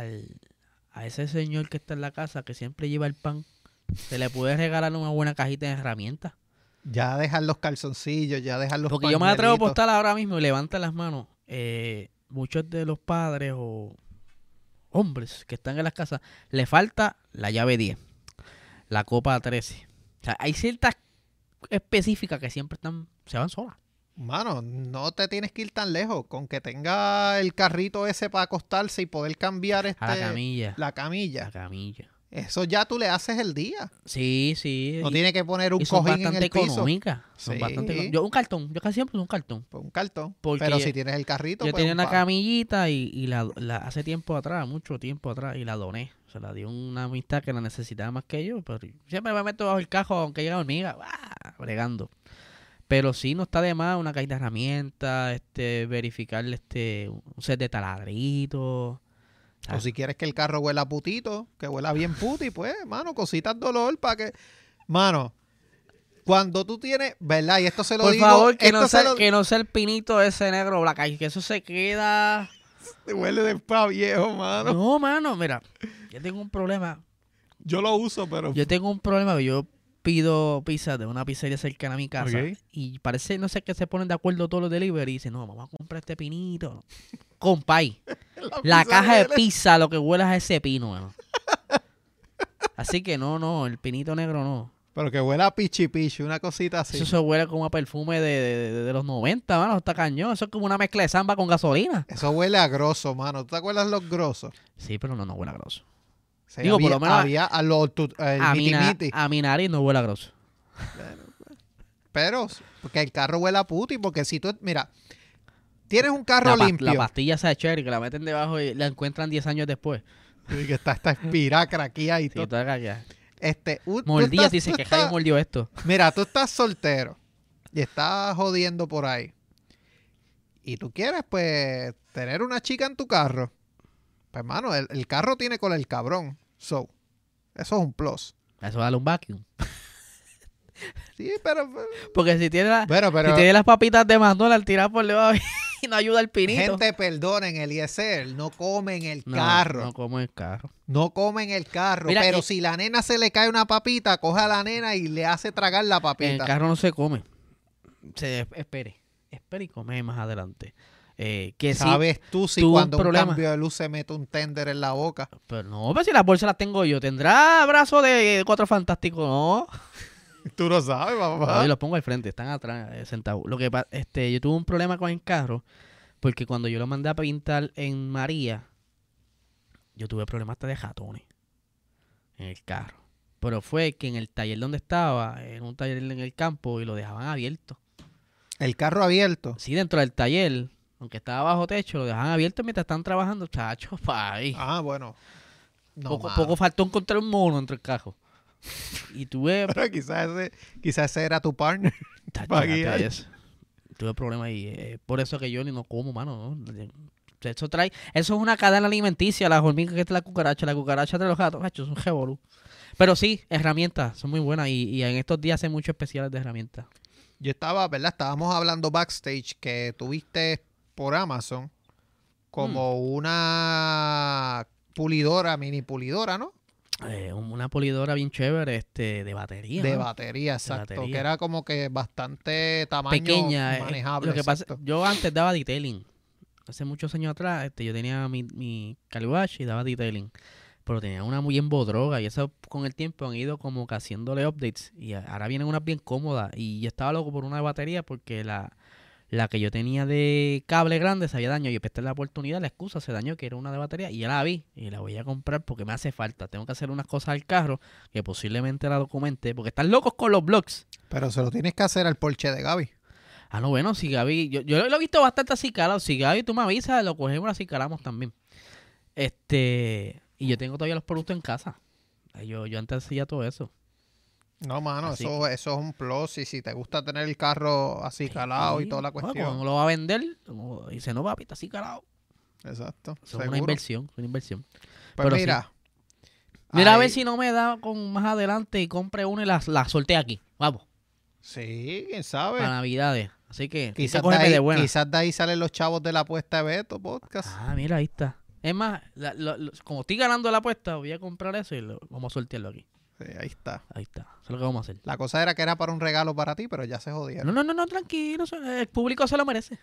a- ese señor que está en la casa, que siempre lleva el pan, se le puede regalar una buena cajita de herramientas. Ya dejar los calzoncillos, ya dejar los Porque yo me atrevo a pañuelitos. postar ahora mismo y levanta las manos. eh, muchos de los padres o hombres que están en las casas, le falta la llave 10, la copa 13. O sea, hay ciertas específicas que siempre están, se van solas. Mano, no te tienes que ir tan lejos. Con que tenga el carrito ese para acostarse y poder cambiar este, A la camilla. la camilla. La camilla. Eso ya tú le haces el día. Sí, sí. No y- tiene que poner un cojín en el piso. económicas. Son Sí. bastante económicas. Yo un cartón, yo casi siempre un cartón. Pues un cartón. Porque Pero si tienes el carrito, Yo pues tenía un una camillita y, y la, la- hace tiempo atrás, mucho tiempo atrás, y la doné. Se la dio una amistad que la necesitaba más que yo, pero siempre me meto bajo el cajo aunque llega hormiga, ¡ah! bregando. Pero sí, no está de más una caja de herramientas, este, verificar este, un set de taladritos. O si quieres que el carro huela putito, que huela bien puti, pues, mano, cositas dolor para que. Mano, cuando tú tienes. ¿Verdad? Y esto se lo Por digo. favor, que no, sea, lo- que no sea el pinito ese negro black que eso se queda... Huele de pa viejo, mano. No, mano, mira, yo tengo un problema. Yo lo uso, pero. Yo tengo un problema, yo pido pizza de una pizzería cercana a mi casa y parece, no sé, que se ponen de acuerdo todos los delivery y dicen, no, vamos a comprar este pinito. Compay, la caja de pizza lo que huele es ese pino, mano. Así que no, no, el pinito negro no. Pero que huela a pichi pichi, una cosita así. Eso se huele como a perfume de, de- de- de los 90, mano, está cañón. Eso es como una mezcla de samba con gasolina. Eso huele a grosso, mano. ¿Tú te acuerdas los grosos? Sí, pero no, no huele a grosso. Sí, Digo, por lo menos- había a los A miti miti. a mi nariz no huele a grosso. Pero, porque el carro huele a puti, porque si tú, mira, tienes un carro La, limpio. la pastilla esa de cherry que la meten debajo y la encuentran 10 años después. y que está esta espira, craquía y Sí, todo. Este, u- tú Mordías, estás- dicen tú que Jaime mordió esto. Mira, tú estás soltero y estás jodiendo por ahí. y tú quieres, pues, tener una chica en tu carro, pues, hermano, el, el carro tiene con el cabrón. So, eso es un plus. Eso dale un vacuum. Sí, pero, Porque si tiene, la- pero, pero si tiene las papitas de McDonald's tiradas por debajo y no ayuda al pinito. gente, perdonen, Eliezer, no comen el no, carro. No como el carro. No comen el carro. Mira, pero eh, si la nena se le cae una papita, coge a la nena y le hace tragar la En el papita. carro no se come. Se, espere. Espere y come más adelante. Eh, que sí, ¿Sabes tú si cuando un, problema. cambio de luz se mete un tender en la boca? pero no, pero si las bolsas las tengo yo, ¿tendrá brazo de cuatro fantásticos? No. Tú lo sabes, papá. No, yo los pongo al frente, están atrás, eh, sentados. Lo que este, yo tuve un problema con el carro, porque cuando yo lo mandé a pintar en María, yo tuve problemas hasta de jatones en el carro. Pero fue que en el taller donde estaba, en un taller en el campo, y lo dejaban abierto. El carro abierto. Sí, dentro del taller, aunque estaba bajo techo, lo dejaban abierto mientras están trabajando, chacho, pa' ahí. Ah, bueno. No, poco, mano. poco faltó encontrar un mono entre el carro. Y tuve Pero quizás ese, quizás ese era tu partner. Eso. Tuve problemas ahí. eh, por eso que yo ni no como, mano. ¿no? Eso trae, eso es una cadena alimenticia, las hormigas que es la cucaracha, la cucaracha de los gatos, macho, es un revolú. Pero sí, herramientas, son muy buenas y, y en estos días hacen muchos especiales de herramientas. Yo estaba, ¿verdad? Estábamos hablando backstage que tuviste por Amazon como Mm. una pulidora, mini pulidora, ¿no? Eh, un- una polidora bien chévere este, de batería. De ¿no? batería, exacto. batería. Que era como que bastante tamaño Pequeña. eh, manejable. lo que pasa, exacto. yo antes daba detailing. Hace muchos años atrás, este, yo tenía mi, mi y daba detailing. Pero tenía una muy en bodroga y eso con el tiempo han ido como que haciéndole updates. Y ahora vienen unas bien cómodas. Y yo estaba loco por una de batería porque la, la que yo tenía de cable grande se había dañado. Y presté la oportunidad, la excusa se dañó que era una de batería. Y ya la vi y la voy a comprar porque me hace falta. Tengo que hacer unas cosas al carro que posiblemente la documente. Porque están locos con los blogs. Pero se lo tienes que hacer al Porsche de Gaby. Ah, no, bueno, si Gaby, yo, yo lo he visto bastante así calado. Si Gaby tú me avisas, lo cogemos así calamos también. Este, y yo tengo todavía los productos en casa. Yo, yo antes hacía todo eso. No, mano, Así eso, eso es un plus. Y si te gusta tener el carro así calado y toda la Bueno, cuestión. cuando lo va a vender, dice, no, papi, está así calado. Exacto. Eso es una inversión, una inversión. Pues pero sí. mira. Mira a ver si no me da con más adelante y compre una y la, la solté aquí. Vamos, Sí, quién sabe. para Navidades. Así que, Quizás de, ahí, de quizás de ahí salen los chavos de la apuesta de Beto Podcast. Ah, mira, ahí está. Es más, la- como estoy ganando la apuesta, voy a comprar eso y lo, vamos a sortearlo aquí. Sí, ahí está. Ahí está. Eso es lo que vamos a hacer. La cosa era que era para un regalo para ti, pero ya se jodieron. No, no, no, no, tranquilo. El público se lo merece.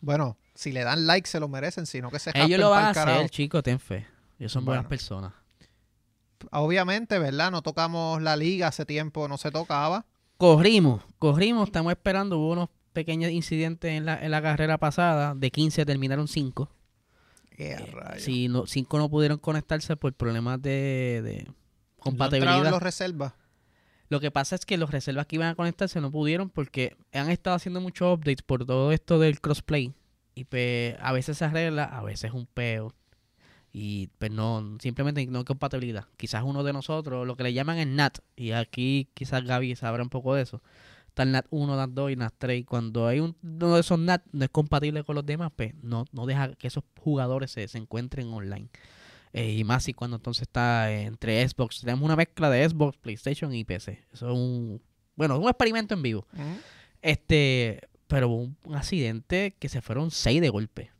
Bueno, si le dan like se lo merecen, sino que se Ellos lo van a carajo. hacer, chicos, ten fe. Ellos son buenas personas. Obviamente, ¿verdad? No tocamos la liga hace tiempo, no se tocaba. Corrimos, corrimos, estamos esperando. Hubo unos pequeños incidentes en la, en la carrera pasada. De 15 terminaron 5. Qué rayos. Si no, 5 no pudieron conectarse por problemas de, de ¿No compatibilidad. los reservas? Lo que pasa es que los reservas que iban a conectarse no pudieron porque han estado haciendo muchos updates por todo esto del crossplay. Y pues a veces se arregla, a veces es un peo. Y pues no, simplemente no hay compatibilidad. Quizás uno de nosotros, lo que le llaman el NAT, y aquí quizás Gaby sabrá un poco de eso. Está el NAT 1, NAT 2 y NAT 3. Y cuando hay un- uno de esos NAT no es compatible con los demás, pues no, no deja que esos jugadores se, se encuentren online. Eh, y más si cuando entonces está entre Xbox. Tenemos una mezcla de Xbox, PlayStation y PC. Eso es un. Bueno, es un experimento en vivo. Este. Pero hubo un, un accidente que se fueron seis de golpe.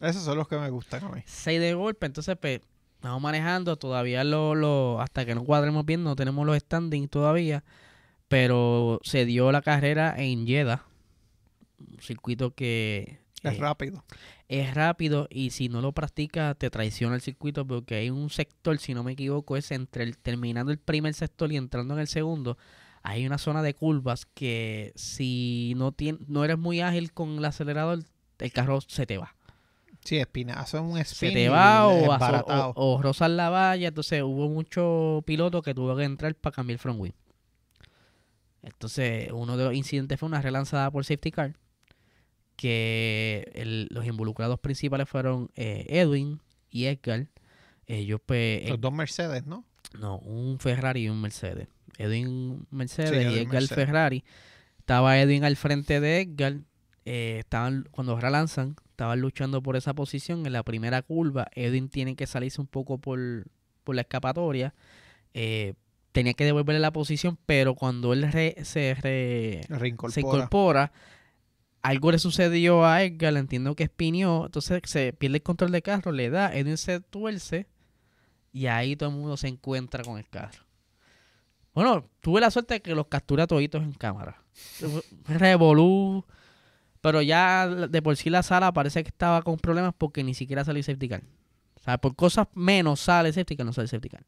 Esos son los que me gustan a mí. Seis de golpe. Entonces, pues, vamos manejando. Todavía lo, lo. Hasta que no cuadremos bien, no tenemos los standings todavía. Pero se dio la carrera en Jeddah. Un circuito que. Es eh, rápido. es rápido y si no lo practicas te traiciona el circuito porque hay un sector, si no me equivoco, es entre el, terminando el primer sector y entrando en el segundo. Hay una zona de curvas que si no, tien- no eres muy ágil con el acelerador, el carro se te va. Sí, espinazo es un spin. Se te va o, o, o rozas la valla. Entonces hubo muchos pilotos que tuvo que entrar para cambiar el front wheel. Entonces uno de los incidentes fue una relanzada por safety car que el- los involucrados principales fueron eh, Edwin y Edgar. Ellos, pues, Los dos Mercedes, ¿no? no, un Ferrari y un Mercedes. Edwin Mercedes Sí, y Edwin Edgar Mercedes. Ferrari. Estaba Edwin al frente de Edgar. eh, estaban, cuando relanzan, estaban luchando por esa posición. En la primera curva, Edwin tiene que salirse un poco por, por la escapatoria. Eh, tenía que devolverle la posición, pero cuando él re- se, re- Reincorpora. se incorpora, algo le sucedió a Edgar, entiendo que espinió, entonces se pierde el control del carro, le da, Edwin se tuerce y ahí todo el mundo se encuentra con el carro. Bueno, tuve la suerte de que los captura toditos en cámara. Revolú. Pero ya de por sí la sala parece que estaba con problemas porque ni siquiera salió safety car. O sea, por cosas menos sale safety car, no sale safety car.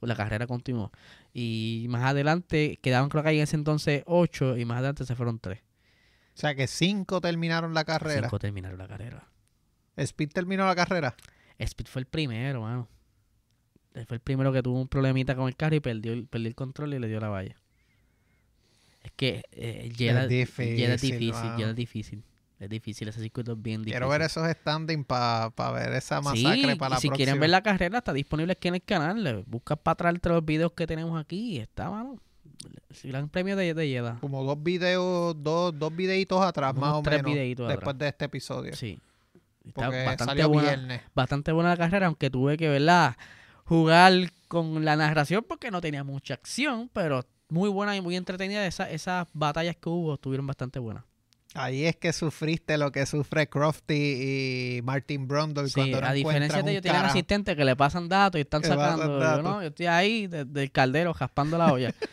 La carrera continuó. Y más adelante quedaban creo que ahí en ese entonces ocho y más adelante se fueron tres. O sea que cinco terminaron la carrera. Cinco terminaron la carrera. Speed terminó la carrera. Speed fue el primero, mano. Fue el primero que tuvo un problemita con el carro y perdió, el- perdió el control y le dio la valla. Es que eh, Es difícil, difícil, mano. ya era difícil. Es difícil, ese circuito es bien difícil. Quiero ver esos standing para ver esa Sí, masacre para la si próxima. quieren ver la carrera, está disponible aquí en el canal. Le Buscas para atrás entre los videos que tenemos aquí y está, mano. El gran premio de, de Jeddah. Como dos videos, dos, dos videitos atrás, Unos más o tres menos. videitos después atrás. de este episodio. Sí. Está Porque bastante salió buena, viernes. bastante buena la carrera, aunque tuve que, ¿verdad? Jugar con la narración porque no tenía mucha acción, pero muy buena y muy entretenida. Esa- esas batallas que hubo estuvieron bastante buenas. Ahí es que sufriste lo que sufre Crofty y Martin Brundle Sí, cuando no a diferencia de ellos, tienen asistentes que le pasan datos y están sacando. Yo, no, yo estoy ahí desde el caldero jaspando la olla.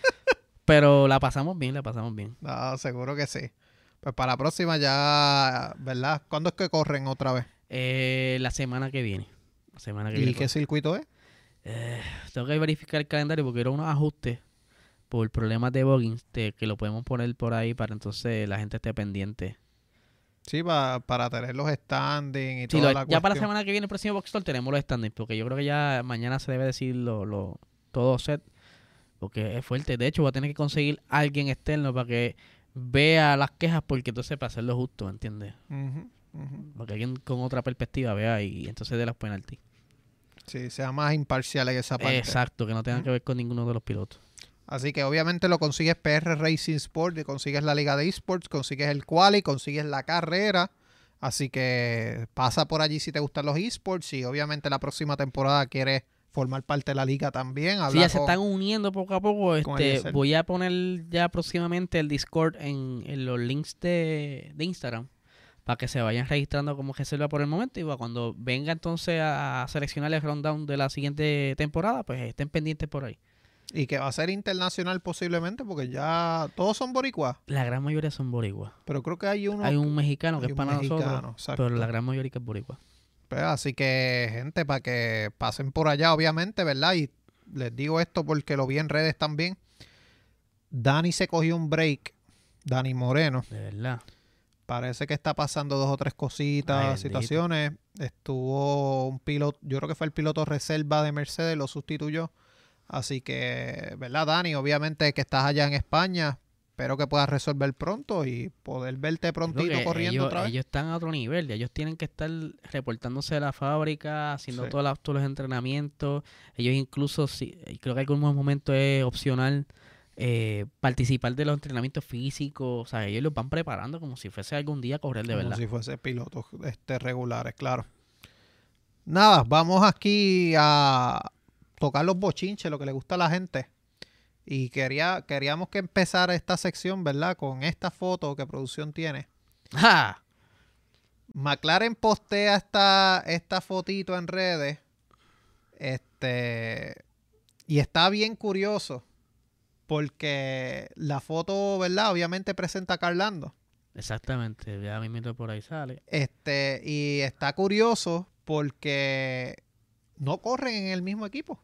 pero la pasamos bien, la pasamos bien. No, seguro que sí. Pues para la próxima ya, ¿verdad? ¿Cuándo es que corren otra vez? Eh, la semana que viene. La semana que ¿Y viene. qué circuito es? Eh, tengo que verificar el calendario porque era unos ajustes por problemas de bugging de que lo podemos poner por ahí para entonces la gente esté pendiente. Sí, pa- para tener los standing y Sí, toda lo- la ya para la semana que viene, el próximo Box tenemos los standings porque yo creo que ya mañana se debe decir lo, lo- todo set porque es fuerte. De hecho, voy a tener que conseguir alguien externo para que vea las quejas porque entonces para hacerlo justo, ¿entiendes? Para que alguien con otra perspectiva vea y entonces dé las penaltis. Sí, sea más imparcial en esa parte. Exacto, que no tengan que ver con ninguno de los pilotos. Así que obviamente lo consigues PR Racing Sport, y consigues la Liga de Esports, consigues el quali, consigues la carrera. Así que pasa por allí si te gustan los esports y obviamente la próxima temporada quieres formar parte de la liga también. Sí, ya se están uniendo poco a poco. Este, voy a poner ya próximamente el Discord en, en los links de, de Instagram para que se vayan registrando como reserva por el momento y cuando venga entonces a, seleccionar el rundown de la siguiente temporada, pues estén pendientes por ahí. Y que va a ser internacional posiblemente porque ya todos son boricuas. La gran mayoría son boricuas. Pero creo que hay uno... Hay un mexicano que es para mexicano, nosotros, exacto. pero la gran mayoría que es boricua. Pues, así que, gente, para que pasen por allá, obviamente, ¿verdad? Y les digo esto porque lo vi en redes también. Dani se cogió un break. Dani Moreno. De verdad. Parece que está pasando dos o tres cositas, Ay, situaciones. Estuvo un piloto, yo creo que fue el piloto reserva de Mercedes, lo sustituyó. Así que, ¿verdad, Dani? Obviamente que estás allá en España. Espero que puedas resolver pronto y poder verte prontito corriendo ellos, otra vez. ellos están a otro nivel, ellos tienen que estar reportándose a la fábrica, haciendo Sí. todos los entrenamientos. Ellos incluso, sí, creo que en algunos momentos es opcional eh, participar de los entrenamientos físicos. O sea, ellos los van preparando como si fuese algún día a correr de Como verdad. si fuese pilotos este, regulares, claro. Nada, vamos aquí a tocar los bochinches, lo que le gusta a la gente. Y quería, queríamos que empezara esta sección, ¿verdad? Con esta foto que producción tiene. ¡Ja! McLaren postea esta, esta fotito en redes. Este. Y está bien curioso. Porque la foto, ¿verdad? Obviamente presenta a Carlando. Exactamente, ya mismo por ahí sale. Este, y está curioso porque no corren en el mismo equipo.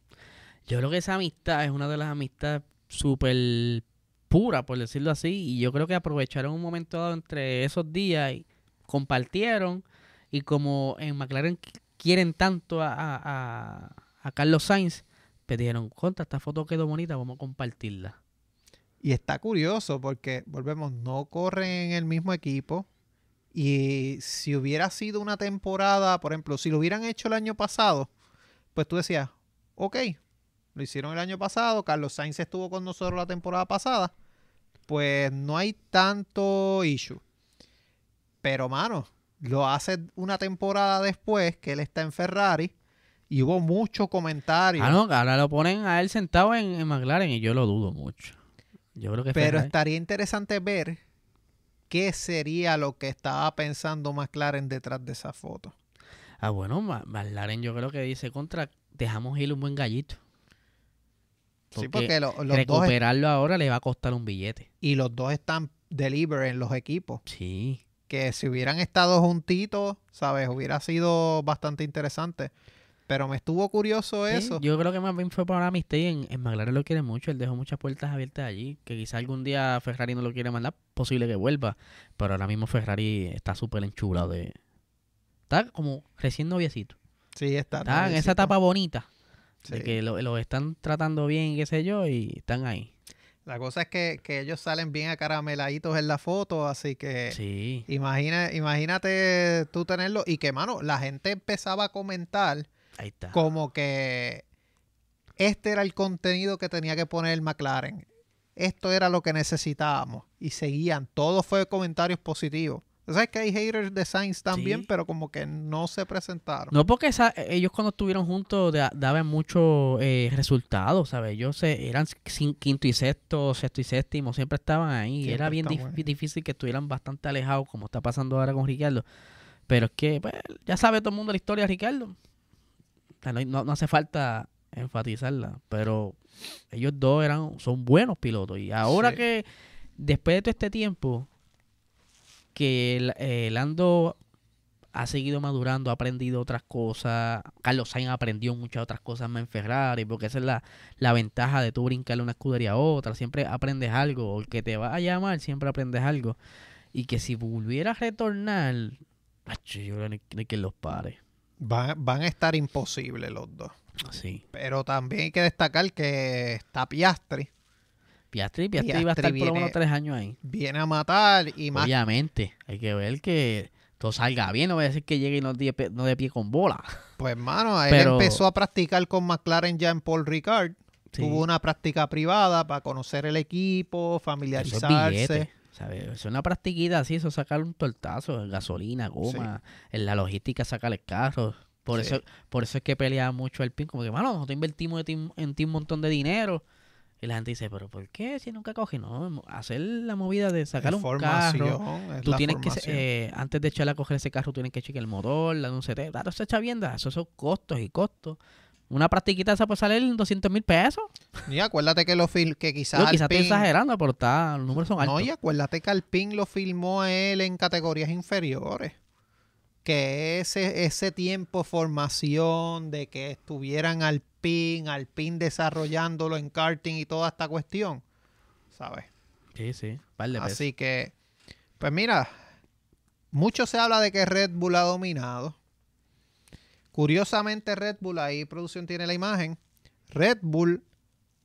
Yo creo que esa amistad es una de las amistades súper puras, por decirlo así. Y yo creo que aprovecharon un momento dado entre esos días y compartieron. Y como en McLaren qu- quieren tanto a, a- a- Carlos Sainz, pidieron, contra, esta foto quedó bonita, vamos a compartirla. Y está curioso porque, volvemos, no corren en el mismo equipo. Y si hubiera sido una temporada, por ejemplo, si lo hubieran hecho el año pasado, pues tú decías, ok, lo hicieron el año pasado, Carlos Sainz estuvo con nosotros la temporada pasada, pues no hay tanto issue. Pero, mano, lo hace una temporada después que él está en Ferrari y hubo muchos comentarios. Ah, no, ahora lo ponen a él sentado en, en McLaren y yo lo dudo mucho. Yo creo que Pero Ferrari- estaría interesante ver qué sería lo que estaba pensando McLaren detrás de esa foto. Ah, bueno, McLaren yo creo que dice contra, dejamos ir un buen gallito. Sí, Porque porque lo- los dos recuperarlo ahora le va a costar un billete. y los dos están deliver en los equipos. Sí. Que si hubieran estado juntitos, ¿sabes? Hubiera sido bastante interesante. Pero me estuvo curioso Sí, eso. yo creo que más bien fue para amistad en, en McLaren lo quiere mucho. Él dejó muchas puertas abiertas allí. Que quizá algún día Ferrari no lo quiere mandar. Posible que vuelva. Pero ahora mismo Ferrari está súper enchulado de... Está como recién noviecito. Sí, está. Está en esa etapa bonita. Sí. De que lo, lo están tratando bien, qué sé yo, y están ahí. La cosa es que, que ellos salen bien acarameladitos en la foto, así que Sí. imagina, imagínate tú tenerlo y que, mano, la gente empezaba a comentar Ahí está. como que este era el contenido que tenía que poner el McLaren. Esto era lo que necesitábamos. Y seguían. Todo fue comentarios positivos. ¿Sabes que hay haters de Sainz también? Sí. Pero como que no se presentaron. No porque esa- ellos cuando estuvieron juntos da- daban muchos eh, resultados, ¿sabes? Ellos se- eran quinto y sexto, sexto y séptimo, siempre estaban ahí. Siempre Era bien dif- estaban ahí. difícil que estuvieran bastante alejados, como está pasando ahora con Ricardo. Pero es que, pues, ya sabe todo el mundo la historia de Ricardo. O sea, no, no- no hace falta enfatizarla, pero ellos dos eran son buenos pilotos. Y ahora Sí. que, después de todo este tiempo, que el- eh, Lando ha seguido madurando, ha aprendido otras cosas. Carlos Sainz aprendió muchas otras cosas más en Ferrari, porque esa es la, la ventaja de tú brincarle una escudería a otra. Siempre aprendes algo, o el que te va a llamar, siempre aprendes algo. Y que si volviera a retornar, acho, yo que no hay quien los pare. Van, van a estar imposibles los dos. Sí. Pero también hay que destacar que está Piastri. Piastri, Piastri va a estar Piastri por lo menos viene- tres años ahí. Viene a matar y más Obviamente, hay que ver que todo salga bien. No voy a decir que llegue y no de pie, no de pie con bola. Pues, mano, él Pero- empezó a practicar con McLaren ya en Paul Ricard. Sí. Tuvo una práctica privada para conocer el equipo, Eso es familiarizarse. billete, ¿sabes? Es una practiquita así, eso sacar un tortazo, gasolina, goma, en la logística sacar el carro. Por Sí. eso por eso es que pelea mucho el PIN, como que, mano, nosotros invertimos en ti un montón de dinero. Y la gente dice, pero ¿por qué si nunca coge? No, hacer la movida de sacar Es un carro. es Tú tienes que, formación. eh, antes de echarle a coger ese carro, tienes que chequear el motor, la un CT, claro, eso echa bien, eso son costos y costos. Una practiquita esa puede salir en 200 mil pesos. Y acuérdate que lo fil que quizás Yo quizás estoy exagerando, pero está, los números son altos. No, y acuérdate que Alpine lo filmó a él en categorías inferiores. Que ese, ese tiempo de formación de que estuvieran Alpine, Alpine desarrollándolo en karting y toda esta cuestión. ¿Sabes? Sí, sí, pesos. Así que, pues mira, mucho se habla de que Red Bull ha dominado. Curiosamente, Red Bull, ahí producción tiene la imagen, Red Bull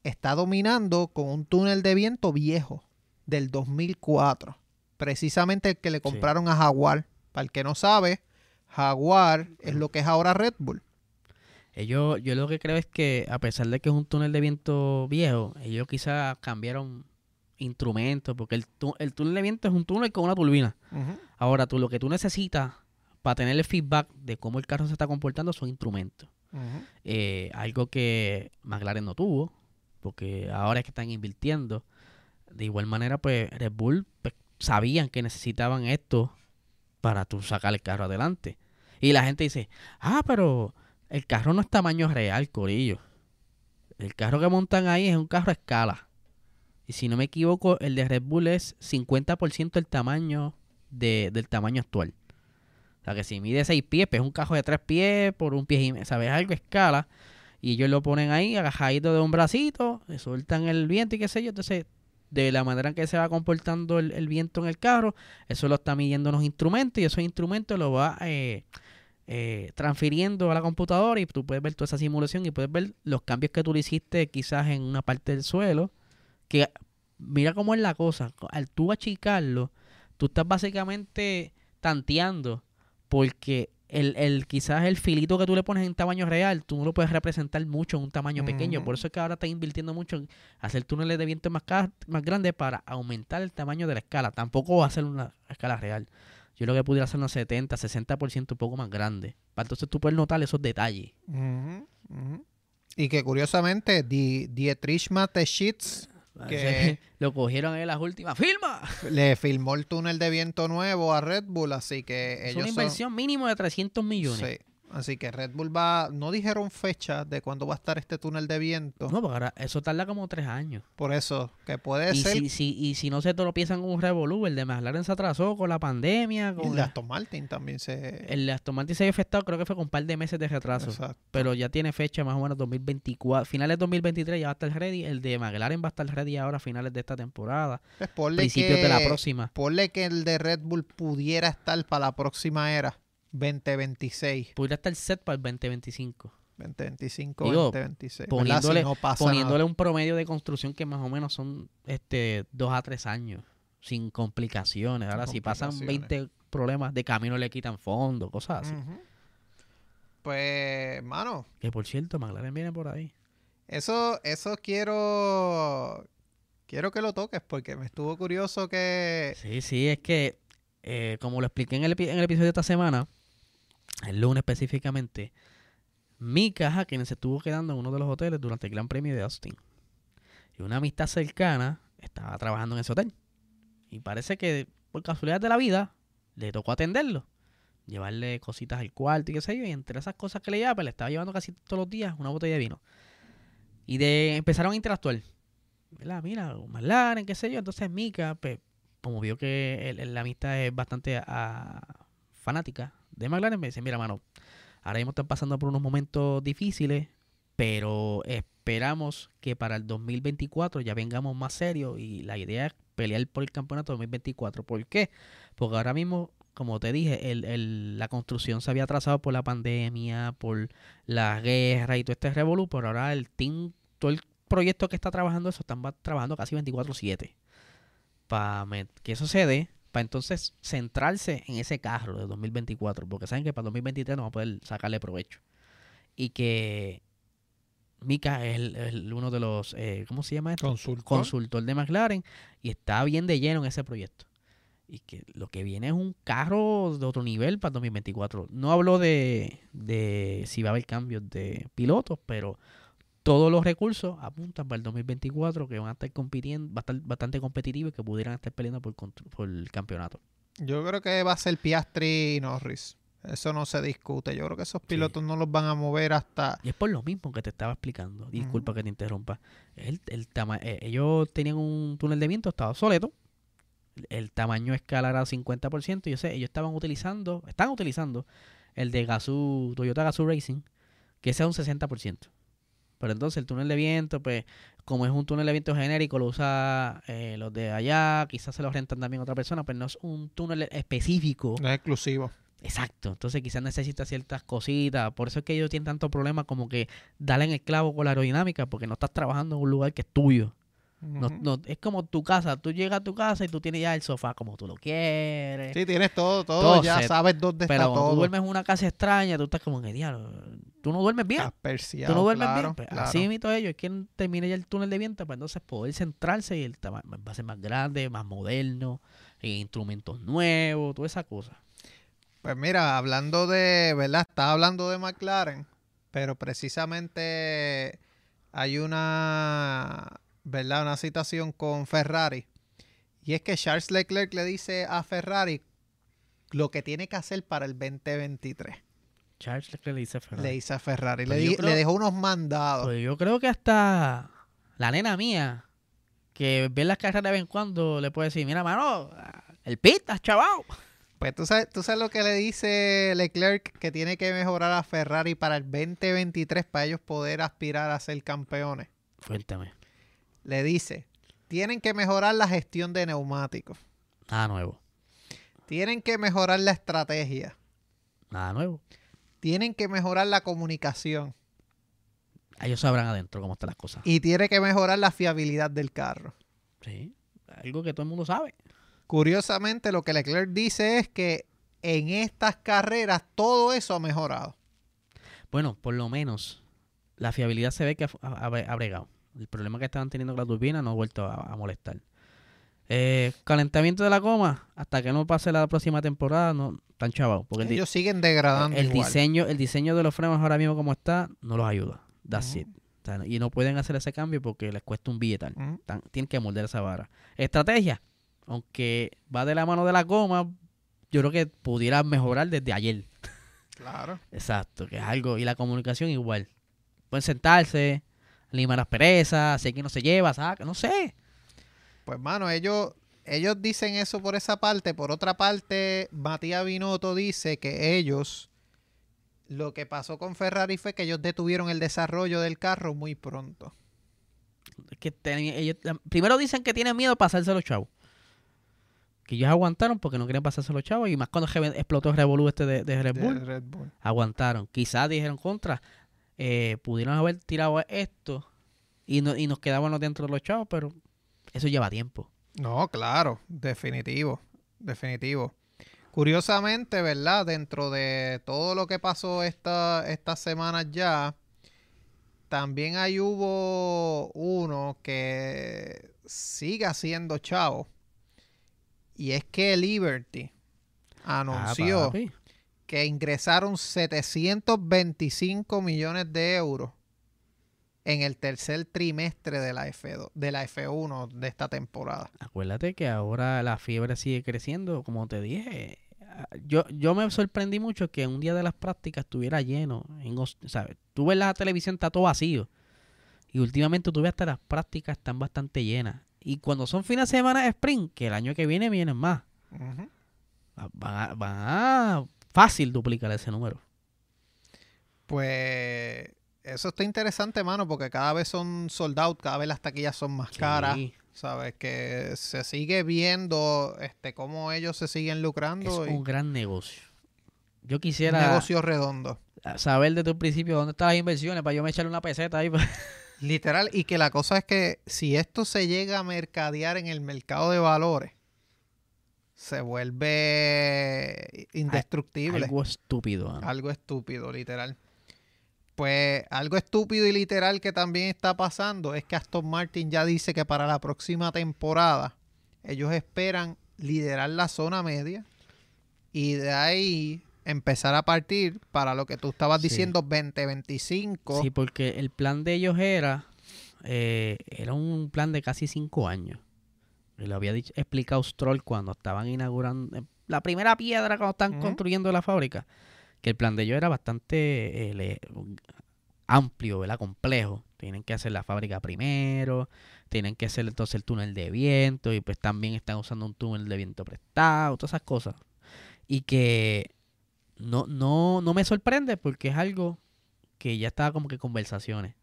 está dominando con un túnel de viento viejo del 2004. Precisamente el que le Sí. compraron a Jaguar. Para el que no sabe, Jaguar es lo que es ahora Red Bull. Ellos, yo lo que creo es que, a pesar de que es un túnel de viento viejo, ellos quizás cambiaron instrumentos, porque el, el túnel de viento es un túnel con una turbina. Ahora, tú lo que tú necesitas para tener el feedback de cómo el carro se está comportando son instrumentos. Eh, algo que McLaren no tuvo, porque ahora es que están invirtiendo. De igual manera, pues Red Bull pues, sabían que necesitaban esto para tú sacar el carro adelante. Y la gente dice, ah, pero el carro no es tamaño real, Corillo. El carro que montan ahí es un carro a escala. Y si no me equivoco, el de Red Bull es 50% del tamaño de- del tamaño actual. O sea que si mide 6 pies, pues es un carro de 3 pies por un pie y medio. ¿Sabes? Algo escala. Y ellos lo ponen ahí, agajadito de un bracito, le sueltan el viento y qué sé yo. Entonces, de la manera en que se va comportando el, el viento en el carro, eso lo está midiendo unos instrumentos y esos instrumentos lo va eh, eh, transfiriendo a la computadora y tú puedes ver toda esa simulación y puedes ver los cambios que tú le hiciste quizás en una parte del suelo. Que mira cómo es la cosa. Al tú achicarlo, tú estás básicamente tanteando porque el, el quizás el filito que tú le pones en tamaño real, tú no lo puedes representar mucho en un tamaño pequeño. Por eso es que ahora están invirtiendo mucho en hacer túneles de viento más, más grandes para aumentar el tamaño de la escala. Tampoco va a ser una escala real. Yo creo que pudiera ser unos 70, 60% un poco más grande. Para entonces tú puedes notar esos detalles. Y que curiosamente, Di- Dietrich Mateschitz Que- Lo cogieron en las últimas. ¡Filma! le filmó el túnel de viento nuevo a Red Bull, así que Es ellos una son- inversión mínimo de 300 millones. Sí. Así que Red Bull va, no dijeron fecha de cuándo va a estar este túnel de viento. No, porque ahora eso tarda como tres años. Por eso, que puede Y ser. si, si, y si no se tropiezan con un revolú, el de McLaren se atrasó con la pandemia. y Con el el, de Aston Martin también se. el de Aston Martin se había afectado, creo que fue con un par de meses de retraso. Exacto. Pero ya tiene fecha más o menos 2024. Finales de 2023 ya va a estar ready. El de McLaren va a estar ready ahora a finales de esta temporada. Pues ponle Principios que, de la próxima. Ponle que el de Red Bull pudiera estar para la próxima era. 2026, Podría estar set para el 2025. 2025, Digo, 2026. ¿verdad? poniéndole- si no Poniéndole nada. un promedio de construcción que más o menos son este dos a tres años. Sin complicaciones. Ahora, si pasan complicaciones. 20 problemas de camino, le quitan fondo, cosas así. Pues, mano, Que por cierto, McLaren viene por ahí. eso, eso quiero. Quiero que lo toques porque me estuvo curioso que. Sí, sí, es que, eh, como lo expliqué en el, epi- en el episodio de esta semana, el lunes específicamente, Mika Hakkinen se estuvo quedando en uno de los hoteles durante el Gran Premio de Austin. Y una amistad cercana estaba trabajando en ese hotel. Y parece que, por casualidad de la vida, le tocó atenderlo. Llevarle cositas al cuarto y qué sé yo. Y entre esas cosas que le llevaba, pues, le estaba llevando casi todos los días una botella de vino. Y de empezaron a interactuar. ¿verdad? Mira, McLaren, qué sé yo. Entonces Mika, pues, como vio que el- la amistad es bastante ah, fanática de McLaren, me dice, mira, mano, ahora mismo están pasando por unos momentos difíciles, pero esperamos que para el 2024 ya vengamos más serios y la idea es pelear por el campeonato 2024. ¿Por qué? Porque ahora mismo, como te dije, el, el- la construcción se había atrasado por la pandemia, por la guerra y todo este revolú, pero ahora el team, todo el proyecto que está trabajando eso, están trabajando casi 24/7 para que eso se para entonces centrarse en ese carro de 2024, porque saben que para 2023 no va a poder sacarle provecho. Y que Mika es el- el- uno de los, eh, ¿cómo se llama esto? Consultor. Consultor de McLaren y está bien de lleno en ese proyecto. Y que lo que viene es un carro de otro nivel para 2024. No hablo de, de si va a haber cambios de pilotos, pero todos los recursos apuntan para el 2024 que van a estar compitiendo, va a estar bastante competitivo y que pudieran estar peleando por, el campeonato. Yo creo que va a ser Piastri y Norris. Eso no se discute. Yo creo que esos pilotos no los van a mover hasta. Y es por lo mismo que te estaba explicando. Disculpa que te interrumpa. El, el tama- eh, ellos tenían un túnel de viento, estaba obsoleto. El tamaño escala era 50%. Yo sé, ellos estaban utilizando, están utilizando el de Gazoo, Toyota Gazoo Racing, que es un 60%. Pero entonces el túnel de viento, pues, como es un túnel de viento genérico, lo usa eh, los de allá, quizás se lo rentan también a otra persona, pero no es un túnel específico No es exclusivo. Exacto, entonces quizás necesita ciertas cositas, por eso es que ellos tienen tanto problema como que darle en el clavo con la aerodinámica, porque no estás trabajando en un lugar que es tuyo. No, no, es como tu casa, tú llegas a tu casa y tú tienes ya el sofá como tú lo quieres. Sí, tienes todo, todo. Todo ya set. sabes dónde pero está cuando tú todo. duermes en una casa extraña, tú estás como que, diablo, tú no duermes bien. Tú no duermes claro, bien. Pues, claro. Así mismo ellos quieren terminar ya el túnel de viento para entonces poder centrarse y el va a ser más grande, más moderno, e instrumentos nuevos, toda esa cosa. Pues mira, hablando de, ¿verdad? Estaba hablando de McLaren, pero precisamente hay una, ¿verdad? Una situación con Ferrari. Y es que Charles Leclerc le dice a Ferrari lo que tiene que hacer para el 2023. Charles Leclerc le dice a Ferrari. Le dice a Ferrari. Pues le, yo di- creo- le dejó unos mandados. Pues yo creo que hasta la nena mía, que ve las carreras de vez en cuando, le puede decir, mira, mano, el pita, chaval. Pues tú sabes, tú sabes lo que le dice Leclerc que tiene que mejorar a Ferrari para el 2023 para ellos poder aspirar a ser campeones. Cuéntame. Le dice, tienen que mejorar la gestión de neumáticos. Nada nuevo. Tienen que mejorar la estrategia. Nada nuevo. Tienen que mejorar la comunicación. Ellos sabrán adentro cómo están las cosas. Y tiene que mejorar la fiabilidad del carro. Sí. Algo que todo el mundo sabe. Curiosamente, lo que Leclerc dice es que en estas carreras todo eso ha mejorado. Bueno, por lo menos la fiabilidad se ve que ha, ha- ha bregado. El problema que estaban teniendo con la turbina no ha vuelto a, a molestar. Eh, calentamiento de la goma, hasta que no pase la próxima temporada, no están chavados. Porque el, Ellos siguen degradando el igual. diseño, el diseño de los frenos ahora mismo como está, no los ayuda. That's Ujú. it. O sea, y no pueden hacer ese cambio porque les cuesta un billetal. Ujú. Tan- tienen que morder esa vara. Estrategia, aunque va de la mano de la goma, yo creo que pudiera mejorar desde ayer. Claro. Exacto, que es algo. Y la comunicación igual. Pueden sentarse, limar las perezas, si alguien no se lleva, saca, no sé. Pues, mano, ellos, ellos dicen eso por esa parte. Por otra parte, Matías Binotto dice que ellos, lo que pasó con Ferrari fue que ellos detuvieron el desarrollo del carro muy pronto. Que ten- ellos, primero dicen que tienen miedo de pasarse los chavos. Que ellos aguantaron porque no querían pasarse los chavos. Y más cuando explotó el revolú este de, de Red de Bull. Red Bull. aguantaron. Quizás dijeron contra, eh, pudieron haber tirado esto y, no, y nos quedábamos dentro de los chavos, pero eso lleva tiempo. No, claro, definitivo, definitivo. Curiosamente, ¿verdad? Dentro de todo lo que pasó esta, estas semanas ya, también ahí hubo uno que sigue siendo chavo. Y es que Liberty anunció Ah, papi. Que ingresaron 725 millones de euros en el tercer trimestre de la F2, de la F1 de esta temporada. Acuérdate que ahora la fiebre sigue creciendo, como te dije. Yo, yo me sorprendí mucho que un día de las prácticas estuviera lleno. En, ¿sabes? Tú ves la televisión, está todo vacío. Y últimamente tú ves hasta las prácticas están bastante llenas. Y cuando son fines de semana de sprint, que el año que viene vienen más, van a, van a fácil duplicar ese número. Pues eso está interesante, mano, porque cada vez son sold out, cada vez las taquillas son más caras. Sabes que se sigue viendo este cómo ellos se siguen Es lucrando y un gran negocio. Yo un quisiera negocio redondo. saber desde un principio dónde están las inversiones para yo me echarle una peseta ahí. Literal, y que la cosa es que si esto se llega a mercadear en el mercado de valores, se vuelve indestructible. Algo estúpido. ¿no? Algo estúpido, literal. Pues algo estúpido y literal que también está pasando es que Aston Martin ya dice que para la próxima temporada ellos esperan liderar la zona media y de ahí empezar a partir para lo que tú estabas Sí. diciendo 2025. Sí, porque el plan de ellos era eh, era un plan de casi cinco años. Y lo había dicho, explicado Stroll cuando estaban inaugurando eh, la primera piedra cuando Ujú. construyendo la fábrica. Que el plan de ellos era bastante eh, le- amplio, ¿verdad? Complejo. Tienen que hacer la fábrica primero, tienen que hacer entonces el túnel de viento y pues también están usando un túnel de viento prestado, todas esas cosas. Y que no, no, no me sorprende porque es algo que ya estaba como que conversaciones.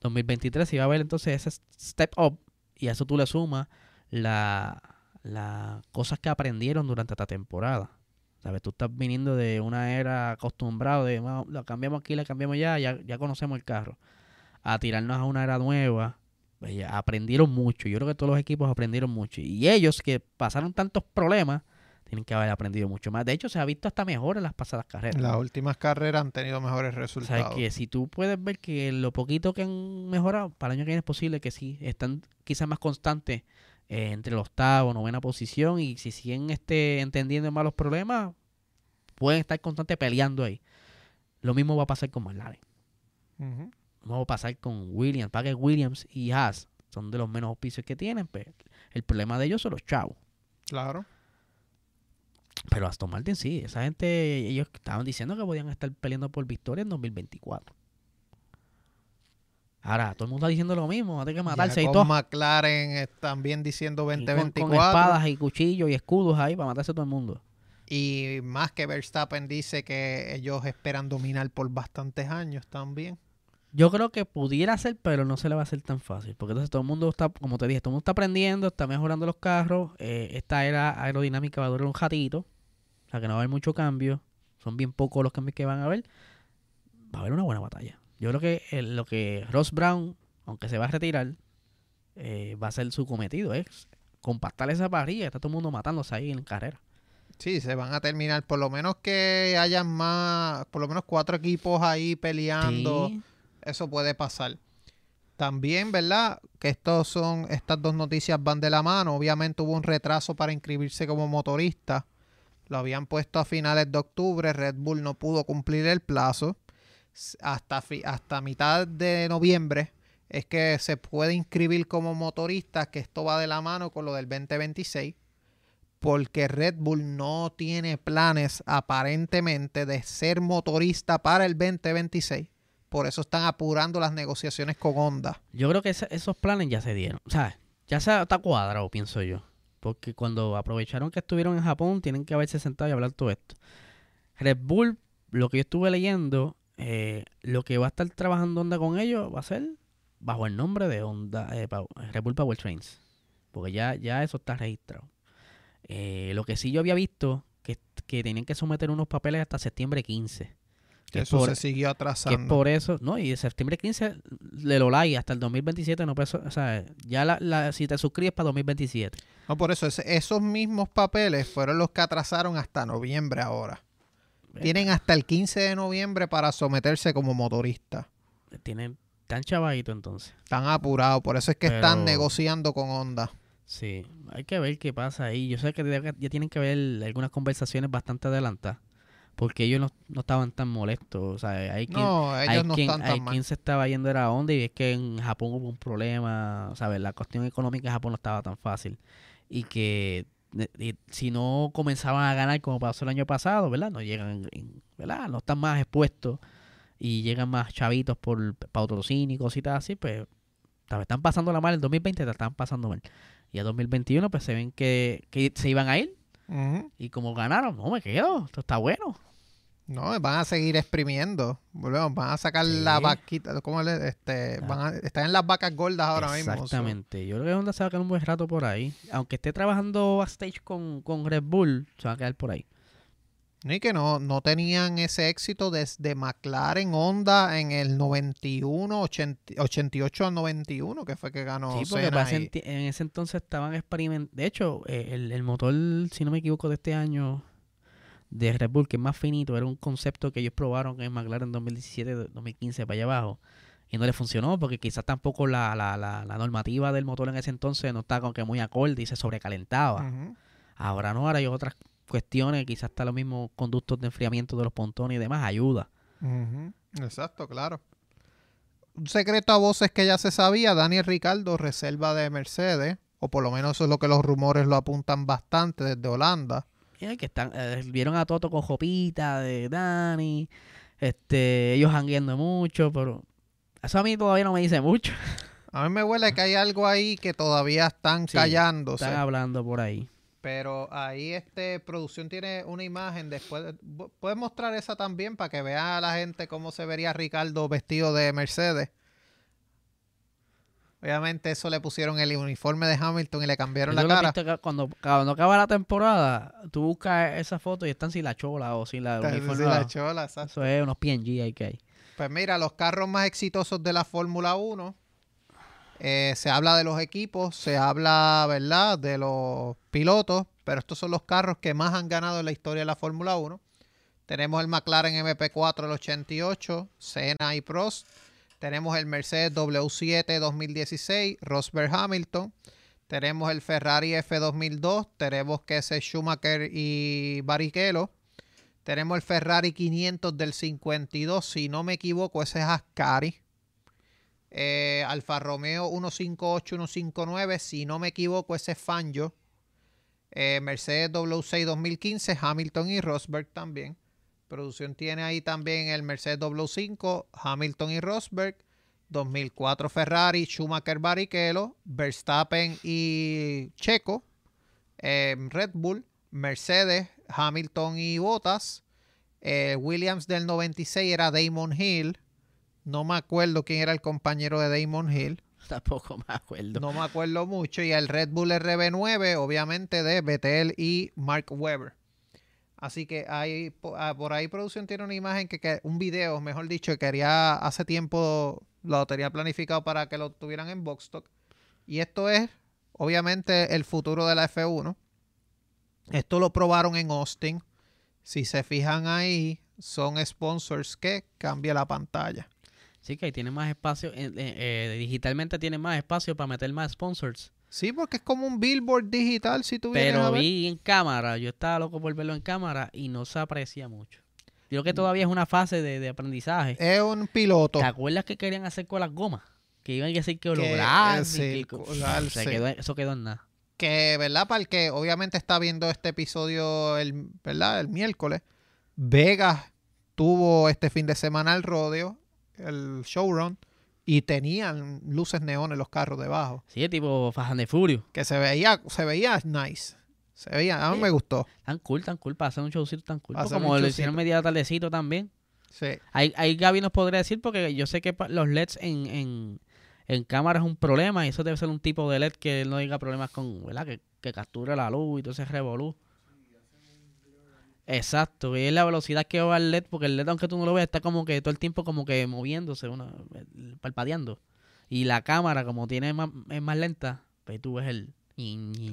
2023 se iba a ver entonces ese step up y a eso tú le sumas la, las cosas que aprendieron durante esta temporada. ¿Sabes? Tú estás viniendo de una era acostumbrado de "Bueno, lo cambiamos aquí, la cambiamos ya, ya, ya conocemos el carro. A tirarnos a una era nueva. Pues ya aprendieron mucho. Yo creo que todos los equipos aprendieron mucho. Y ellos que pasaron tantos problemas, tienen que haber aprendido mucho más. De hecho, se ha visto hasta mejor en las pasadas carreras. Las últimas carreras han tenido mejores O sea, resultados. que si tú puedes ver que lo poquito que han mejorado, para el año que viene es posible que sí, están quizás más constantes eh, entre el octavo, novena posición y si siguen este, entendiendo más los problemas, pueden estar constantes peleando ahí. Lo mismo va a pasar con McLaren. Ujú. Lo mismo va a pasar con Williams. Para que Williams y Haas son de los menos auspicios que tienen, pues el problema de ellos son los chavos. Claro. Pero Aston Martin sí, esa gente, ellos estaban diciendo que podían estar peleando por victoria en 2024. Ahora, todo el mundo está diciendo lo mismo, hay que Ya matarse y con todo. McLaren eh, también diciendo Y con- 2024. Con, espadas y cuchillos y escudos ahí para matarse a todo el mundo. Y más que Verstappen dice que ellos esperan dominar por bastantes años también. Yo creo que pudiera ser, pero no se le va a hacer tan fácil. Porque entonces todo el mundo está, como te dije, todo el mundo está aprendiendo, está mejorando los carros. eh, esta era aerodinámica va a durar un ratito. O sea que no va a haber mucho cambio. Son bien pocos los cambios que van a haber. Va a haber una buena batalla. Yo creo que eh, lo que Ross Brown, aunque se va a retirar, eh, va a ser su cometido. Es compactar esa parrilla. Está todo el mundo matándose ahí en carrera. Sí, se van a terminar. Por lo menos que hayan más, por lo menos cuatro equipos ahí peleando. Sí. Eso puede pasar. también, ¿verdad? Que estos son, estas dos noticias van de la mano. Obviamente hubo un retraso para inscribirse como motorista. Lo habían puesto a finales de octubre. Red Bull no pudo cumplir el plazo. Hasta, hasta mitad de noviembre es que se puede inscribir como motorista, que esto va de la mano con lo del 2026 porque Red Bull no tiene planes aparentemente de ser motorista para el 2026. Por eso están apurando las negociaciones con Honda. Yo creo que esos planes ya se dieron. O sea, ya se está cuadrado, pienso yo. Porque cuando aprovecharon que estuvieron en Japón, tienen que haberse sentado y hablar todo esto. Red Bull, lo que yo estuve leyendo, eh, lo que va a estar trabajando Honda con ellos va a ser bajo el nombre de Honda, eh, Red Bull Powertrains. Porque ya, ya eso está registrado. Eh, lo que sí yo había visto, que, que tenían que someter unos papeles hasta septiembre 15. Que eso se siguió atrasando. Que por eso, no, y de septiembre 15 de lo like hasta el 2027 no o sea, ya la, si te suscribes para 2027. No, por eso, esos mismos papeles fueron los que atrasaron hasta noviembre ahora. Tienen hasta el 15 de noviembre para someterse como motorista. Tienen tan chavadito entonces. Están apurados, por eso es que están negociando con Honda. Sí, hay que ver qué pasa ahí. Yo sé que ya tienen que ver algunas conversaciones bastante adelantadas. Porque ellos no, estaban tan molestos. O sea, hay quien, no, ellos no están tan hay quien se estaba yendo era onda y es que en Japón hubo un problema. ¿Sabes? La cuestión económica en Japón no estaba tan fácil. Y que si no comenzaban a ganar como pasó el año pasado, ¿verdad? No llegan, ¿verdad? No están más expuestos y llegan más chavitos por patrocinio y cositas así, pues están pasando la mal el 2020, te están pasando mal. Y a 2021 pues se ven que, se iban a ir. Y como ganaron, no me quedo, esto está bueno. No, van a seguir exprimiendo. Volvemos, van a sacar la vaquita, ¿cómo le, este, van a, están en las vacas gordas ahora mismo. Exactamente. Yo creo que Honda se va a quedar un buen rato por ahí. Aunque esté trabajando backstage con, con Red Bull, se va a quedar por ahí. Y que no, no tenían ese éxito desde McLaren Honda en el 91, 88 al 91, que fue que ganó. Sí, porque en, ese entonces estaban experimentando. De hecho, eh, el, motor, si no me equivoco, de este año de Red Bull, que es más finito, era un concepto que ellos probaron en McLaren 2017, 2015, para allá abajo. Y no le funcionó porque quizás tampoco la, la, la, normativa del motor en ese entonces no estaba como que muy acorde y se sobrecalentaba. Ahora no, ahora hay otras cuestiones, quizás está los mismos conductos de enfriamiento de los pontones y demás, ayuda. Exacto, claro. Un secreto a voces que ya se sabía, Daniel Ricardo, reserva de Mercedes, o por lo menos eso es lo que los rumores lo apuntan bastante desde Holanda. Que están, eh, vieron a Toto con Jopita de Dani, este, ellos hangueando mucho, pero eso a mí todavía no me dice mucho. A mí me huele que hay algo ahí que todavía están callándose. Están hablando por ahí. Pero ahí este producción tiene una imagen después. Puedes mostrar esa también para que vea a la gente cómo se vería Ricardo vestido de Mercedes. Obviamente eso le pusieron el uniforme de Hamilton y le cambiaron la cara. cuando, cuando acaba la temporada, tú buscas esa foto y están sin la chola o sin la uniforme. Sin la chola, exacto. Eso es unos PNG ahí que hay. Pues mira, los carros más exitosos de la Fórmula 1 eh, se habla de los equipos, se habla, ¿verdad?, de los pilotos, pero estos son los carros que más han ganado en la historia de la Fórmula 1. Tenemos el McLaren MP4 del 88, Senna y Prost. Tenemos el Mercedes W7 2016, Rosberg Hamilton. Tenemos el Ferrari F 2002, tenemos que es Schumacher y Barrichello. Tenemos el Ferrari 500 del 52, si no me equivoco, ese es Ascari. Eh, Alfa Romeo 158, 159, si no me equivoco, ese es Fangio. Eh, Mercedes W6 2015, Hamilton y Rosberg también. Producción tiene ahí también el Mercedes W5, Hamilton y Rosberg. 2004 Ferrari, Schumacher Barrichello, Verstappen y Checo. Eh, Red Bull, Mercedes, Hamilton y Bottas. Williams del 96 era Damon Hill. No me acuerdo quién era el compañero de Damon Hill. Tampoco me acuerdo. No me acuerdo mucho. Y el Red Bull RB9, obviamente, de Betel y Mark Webber. Así que hay, ah, por ahí producción tiene una imagen que, un video, mejor dicho, que quería hace tiempo, lo tenía planificado para que lo tuvieran en Boxstock. Y esto es, obviamente, el futuro de la F1. Esto lo probaron en Austin. Si se fijan ahí, son sponsors que cambia la pantalla. Sí, que ahí tiene más espacio, eh, eh, digitalmente tiene más espacio para meter más sponsors. Sí, porque es como un billboard digital si tú a Pero ver. vi en cámara, yo estaba loco por verlo en cámara y no se aprecia mucho. Yo creo que todavía es una fase de, de aprendizaje. Es un piloto. ¿Te acuerdas que querían hacer con las gomas? Que iban a decir que eh, sí, se quedó- eso quedó en nada. que, ¿verdad? Para el que obviamente está viendo este episodio, el, ¿verdad? El miércoles, Vegas tuvo este fin de semana el rodeo, el showrun, y tenían luces neón en los carros debajo, Sí, tipo Fajan de Furio. que se veía, se veía nice. Se veía, a mí Sí. me gustó. Tan cool, tan cool, para hacer un showcito tan cool. Pues como lo hicieron media tardecito también. Sí. Ahí, ahí Gaby nos podría decir, porque yo sé que los LEDs en, en, en cámara es un problema, y eso debe ser un tipo de LED que no diga problemas con, ¿verdad? Que, que capture la luz y todo ese revolú. Exacto, y es la velocidad que va el LED, porque el LED, aunque tú no lo veas, está como que todo el tiempo como que moviéndose, una, palpadeando. Y la cámara, como tiene más, es más lenta, pues tú ves el...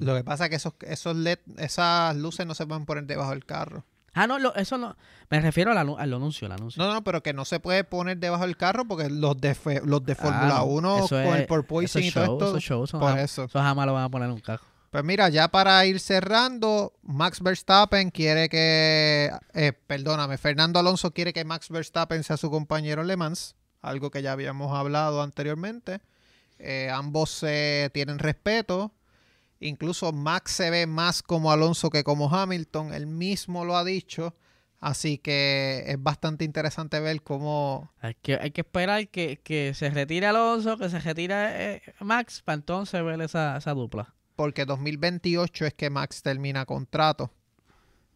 Lo que pasa es que esos, esos LED, esas luces no se pueden poner debajo del carro. Ah, no, lo- eso no. Me refiero al, al anuncio, al anuncio. No, no, pero que no se puede poner debajo del carro porque los de, fe- los de Ah, Fórmula no, 1 eso con es- el porpoising y todo esto. esos shows son por eso. Eso jamás lo van a poner en un carro. Pues mira, ya para ir cerrando, Max Verstappen quiere que, eh, perdóname, Fernando Alonso quiere que Max Verstappen sea su compañero en Le Mans, algo que ya habíamos hablado anteriormente. Eh, ambos se tienen respeto. Incluso Max se ve más como Alonso que como Hamilton. Él mismo lo ha dicho. Así que es bastante interesante ver cómo Hay que, esperar que, que se retire Alonso, que se retire eh, Max, para entonces ver esa, esa dupla. Porque 2028 es que Max termina contrato.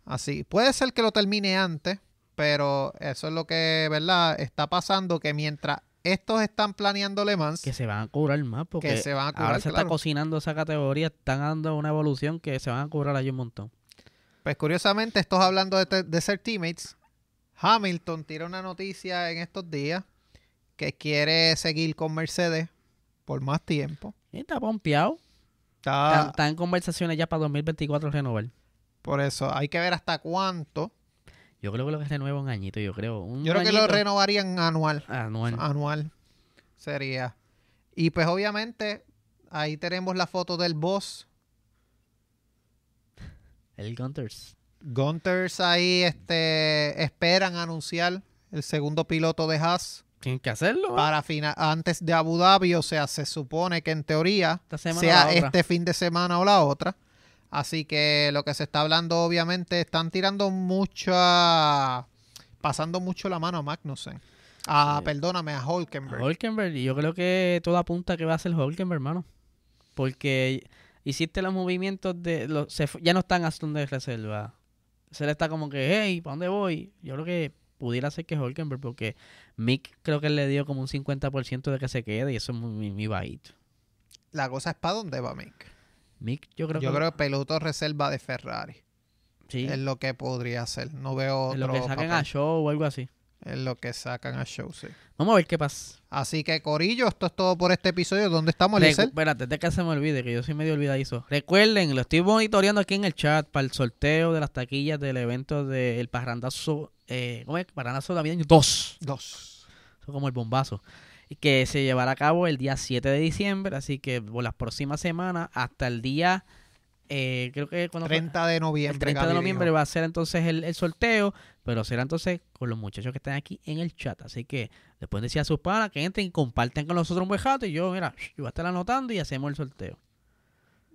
Así, puede ser que lo termine antes, pero eso es lo que, ¿verdad? Está pasando que mientras estos están planeando Le Mans, Que se van a cobrar más, porque que se van a ahora curar, se claro. está cocinando esa categoría, están dando una evolución que se van a cobrar ahí un montón. Pues curiosamente, estos hablando de ser teammates, Hamilton tira una noticia en estos días que quiere seguir con Mercedes por más tiempo. Y está pompeado. Está, Está, en conversaciones ya para 2024 renovar. por eso hay que ver hasta cuánto. Yo creo que lo que renueva un añito, yo creo. Un Yo creo que lo renovarían anual. anual. anual sería. Y pues obviamente ahí tenemos la foto del boss. El Gunters. Gunters ahí este, esperan anunciar el segundo piloto de Haas Tienen que hacerlo. ¿eh? para fina- antes de Abu Dhabi. O sea, se supone que en teoría sea este fin de semana o la otra. Así que lo que se está hablando, obviamente, están tirando mucha. pasando mucho la mano a Magnussen. Ah, Sí. perdóname, a. Hulkenberg, y yo creo que todo apunta que va a ser Hulkenberg, hermano. Porque hiciste los movimientos de. Los, se ya no están a Aston de reserva. Se le está como que, hey, ¿para dónde voy? Yo creo que pudiera ser que Hulkenberg, porque Mick creo que le dio como un 50% de que se quede y eso es muy, muy, bajito. La cosa es para dónde va Mick. Mick, yo creo Yo que. creo que piloto reserva de Ferrari. sí, Es lo que podría ser. No veo en otro lo que saquen papel. a show o algo así. Es lo que sacan a show, sí. Vamos a ver qué pasa. Así que, Corillo, esto es todo por este episodio. ¿Dónde estamos, Eliezer? Espérate, antes que se me olvide, que yo soy medio olvidadizo. Recuerden, lo estoy monitoreando aquí en el chat para el sorteo de las taquillas del evento del Parrandazo. Eh, ¿Cómo es? Parrandazo navideño 2. Dos. Eso es como el bombazo. Y que se llevará a cabo el día 7 de diciembre. Así que por las próximas semanas, hasta el día. Eh, creo que cuando fue? 30 de noviembre. El 30 de noviembre dijo. va a ser entonces el, el sorteo, pero será entonces con los muchachos que están aquí en el chat. Así que les pueden decir a sus panas que entren y compartan con nosotros un buen rato. Y yo, mira, yo voy a estar anotando y hacemos el sorteo.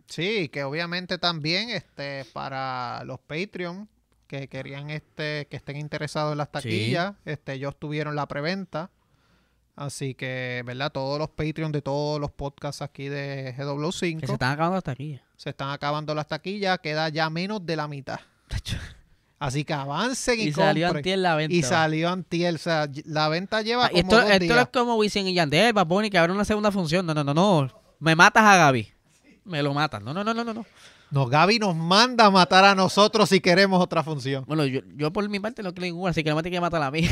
Sí, que obviamente también este para los Patreon que querían este que estén interesados en las taquillas, este ellos tuvieron la preventa. Así que, ¿verdad? Todos los Patreon de todos los podcasts aquí de GW5 Que se están acabando hasta aquí. se están acabando las taquillas, queda ya menos de la mitad. Así que avancen y, Y salió antier la venta. Y salió antier, o sea, la venta lleva Ah, como esto, dos esto días. es como Wisin y Yandel, Bad Bunny, que abre una segunda función. No, no, no, no. Me matas a Gaby. Me lo matas. No, no, no, no, no. no. Gaby nos manda a matar a nosotros si queremos otra función. Bueno, yo, yo por mi parte no quiero ninguna, así que no me tiene que matar a mí.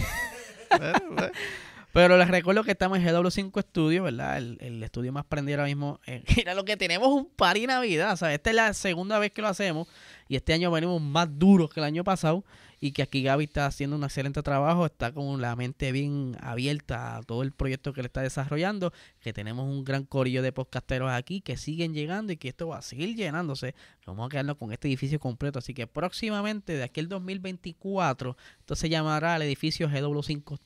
Pero les recuerdo que estamos en GW5 Studio, ¿verdad? El, el estudio más prendido ahora mismo. Eh, mira lo que tenemos un par y Navidad, ¿sabes? Esta es la segunda vez que lo hacemos y este año venimos más duros que el año pasado y que aquí Gaby está haciendo un excelente trabajo, está con la mente bien abierta a todo el proyecto que le está desarrollando, que tenemos un gran corillo de podcasteros aquí que siguen llegando y que esto va a seguir llenándose. Vamos a quedarnos con este edificio completo, así que próximamente de aquí al 2024, esto se llamará el edificio GW5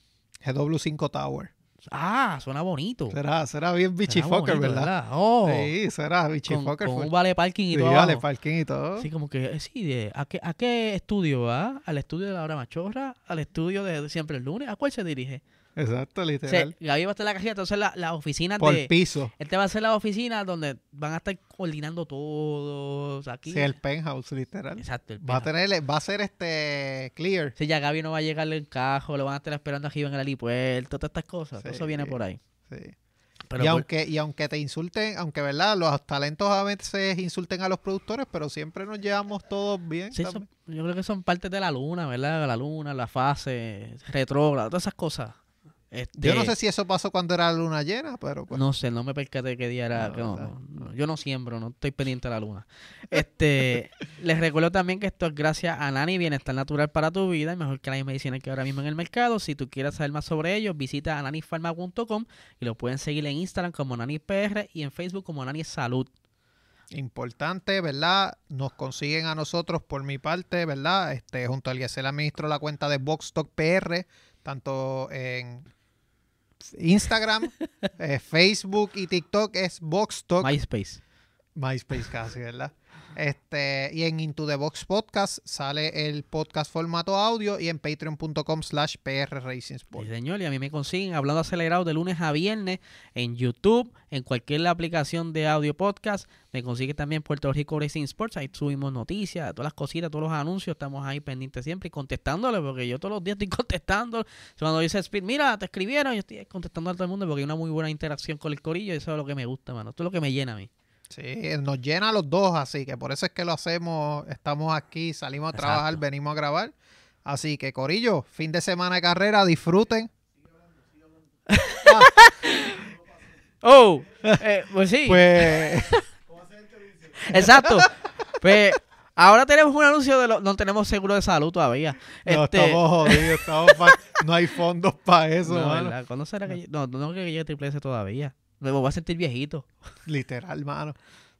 GW5 Tower. Ah, suena bonito. Será, será bien bichifucker, bonito, ¿verdad? Oh, Sí, será con, bichifucker. con fue- un vale parking y Sí, todo. vale, parking y todo. Así como que, eh, sí, de, ¿a, qué, ¿a qué estudio va? ¿Al estudio de la hora machorra? ¿Al estudio de siempre el lunes? ¿A cuál se dirige? Exacto, literal. Gaby va a estar en la casilla, entonces la- las oficinas Por de... piso. Este va a ser la oficina donde van a estar coordinando todos aquí. Sí, el penthouse, literal. Exacto. el Va a tener, va a ser este clear. Sí, ya Gaby no va a llegarle en cajo, lo van a estar esperando aquí en el helipuerto, todas estas cosas. Todo eso viene por ahí. Sí. Pero y por- aunque, y aunque te insulten, aunque verdad, los talentos a veces insulten a los productores, pero siempre nos llevamos todos bien. sí, son- yo creo que son partes de la luna, ¿verdad? La luna, la fase, retrógrada, todas esas cosas. Yo no Este, sé si eso pasó cuando era la luna llena, pero pues. No sé, no me percaté qué día era. No, que no, ¿verdad? no, no, yo no siembro, no estoy pendiente de la luna. Este, les recuerdo también que esto es gracias a Nani Bienestar Natural para tu vida, mejor que la medicina que ahora mismo en el mercado. Si tú quieres saber más sobre ellos, visita ananifarma.com y lo pueden seguir en Instagram como NaniPR y en Facebook como Nani Salud. Importante, ¿verdad? Nos consiguen a nosotros por mi parte, ¿verdad? Este, junto al Eliezer administro la cuenta de Boxstock PR, tanto en Instagram, eh, Facebook y TikTok es Boxstock. MySpace. MySpace casi, ¿verdad? Este, y en Into the Box Podcast sale el podcast formato audio y en patreon.com slash PR Racing Sí, señor, y a mí me consiguen hablando acelerado de lunes a viernes en YouTube, en cualquier aplicación de audio podcast. Me consigue también Puerto Rico Racing Sports. Ahí subimos noticias, todas las cositas, todos los anuncios. Estamos ahí pendientes siempre y contestándole, porque yo todos los días estoy contestando. Cuando dice Speed, mira, te escribieron, yo estoy contestando a todo el mundo porque hay una muy buena interacción con el corillo y eso es lo que me gusta, mano. Esto es lo que me llena a mí. Sí, nos llena a los dos, así que por eso es que lo hacemos. Estamos aquí, salimos a trabajar, Exacto. venimos a grabar. Así que, Corillo, fin de semana de carrera, disfruten. ¡Oh! Eh, pues sí. Pues, Exacto. Pues ahora tenemos un anuncio de lo, no tenemos seguro de salud todavía. no, Este, estamos jodidos, estamos pa- no hay fondos para eso, no, mano. ¿verdad? ¿Cuándo será que llegue? No, no creo que llegue Triple S todavía. Me voy a sentir viejito. Literal, mano.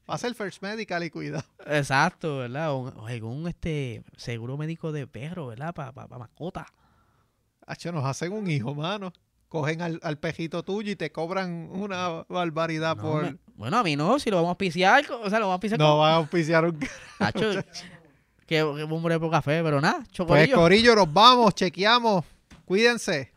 Va a ser First Medical y cuidado. Exacto, ¿verdad? O, algún este seguro médico de perro, ¿verdad? Para mascota. Hacho, nos hacen un hijo, mano. Cogen al, al pejito tuyo y te cobran una barbaridad No, por... me- bueno, a mí no, si lo vamos a auspiciar, o sea, lo vamos a auspiciar No con... van a auspiciar un... Hacho, que, hombre por café, pero nada, Pues. Corillo, nos vamos, chequeamos. Cuídense.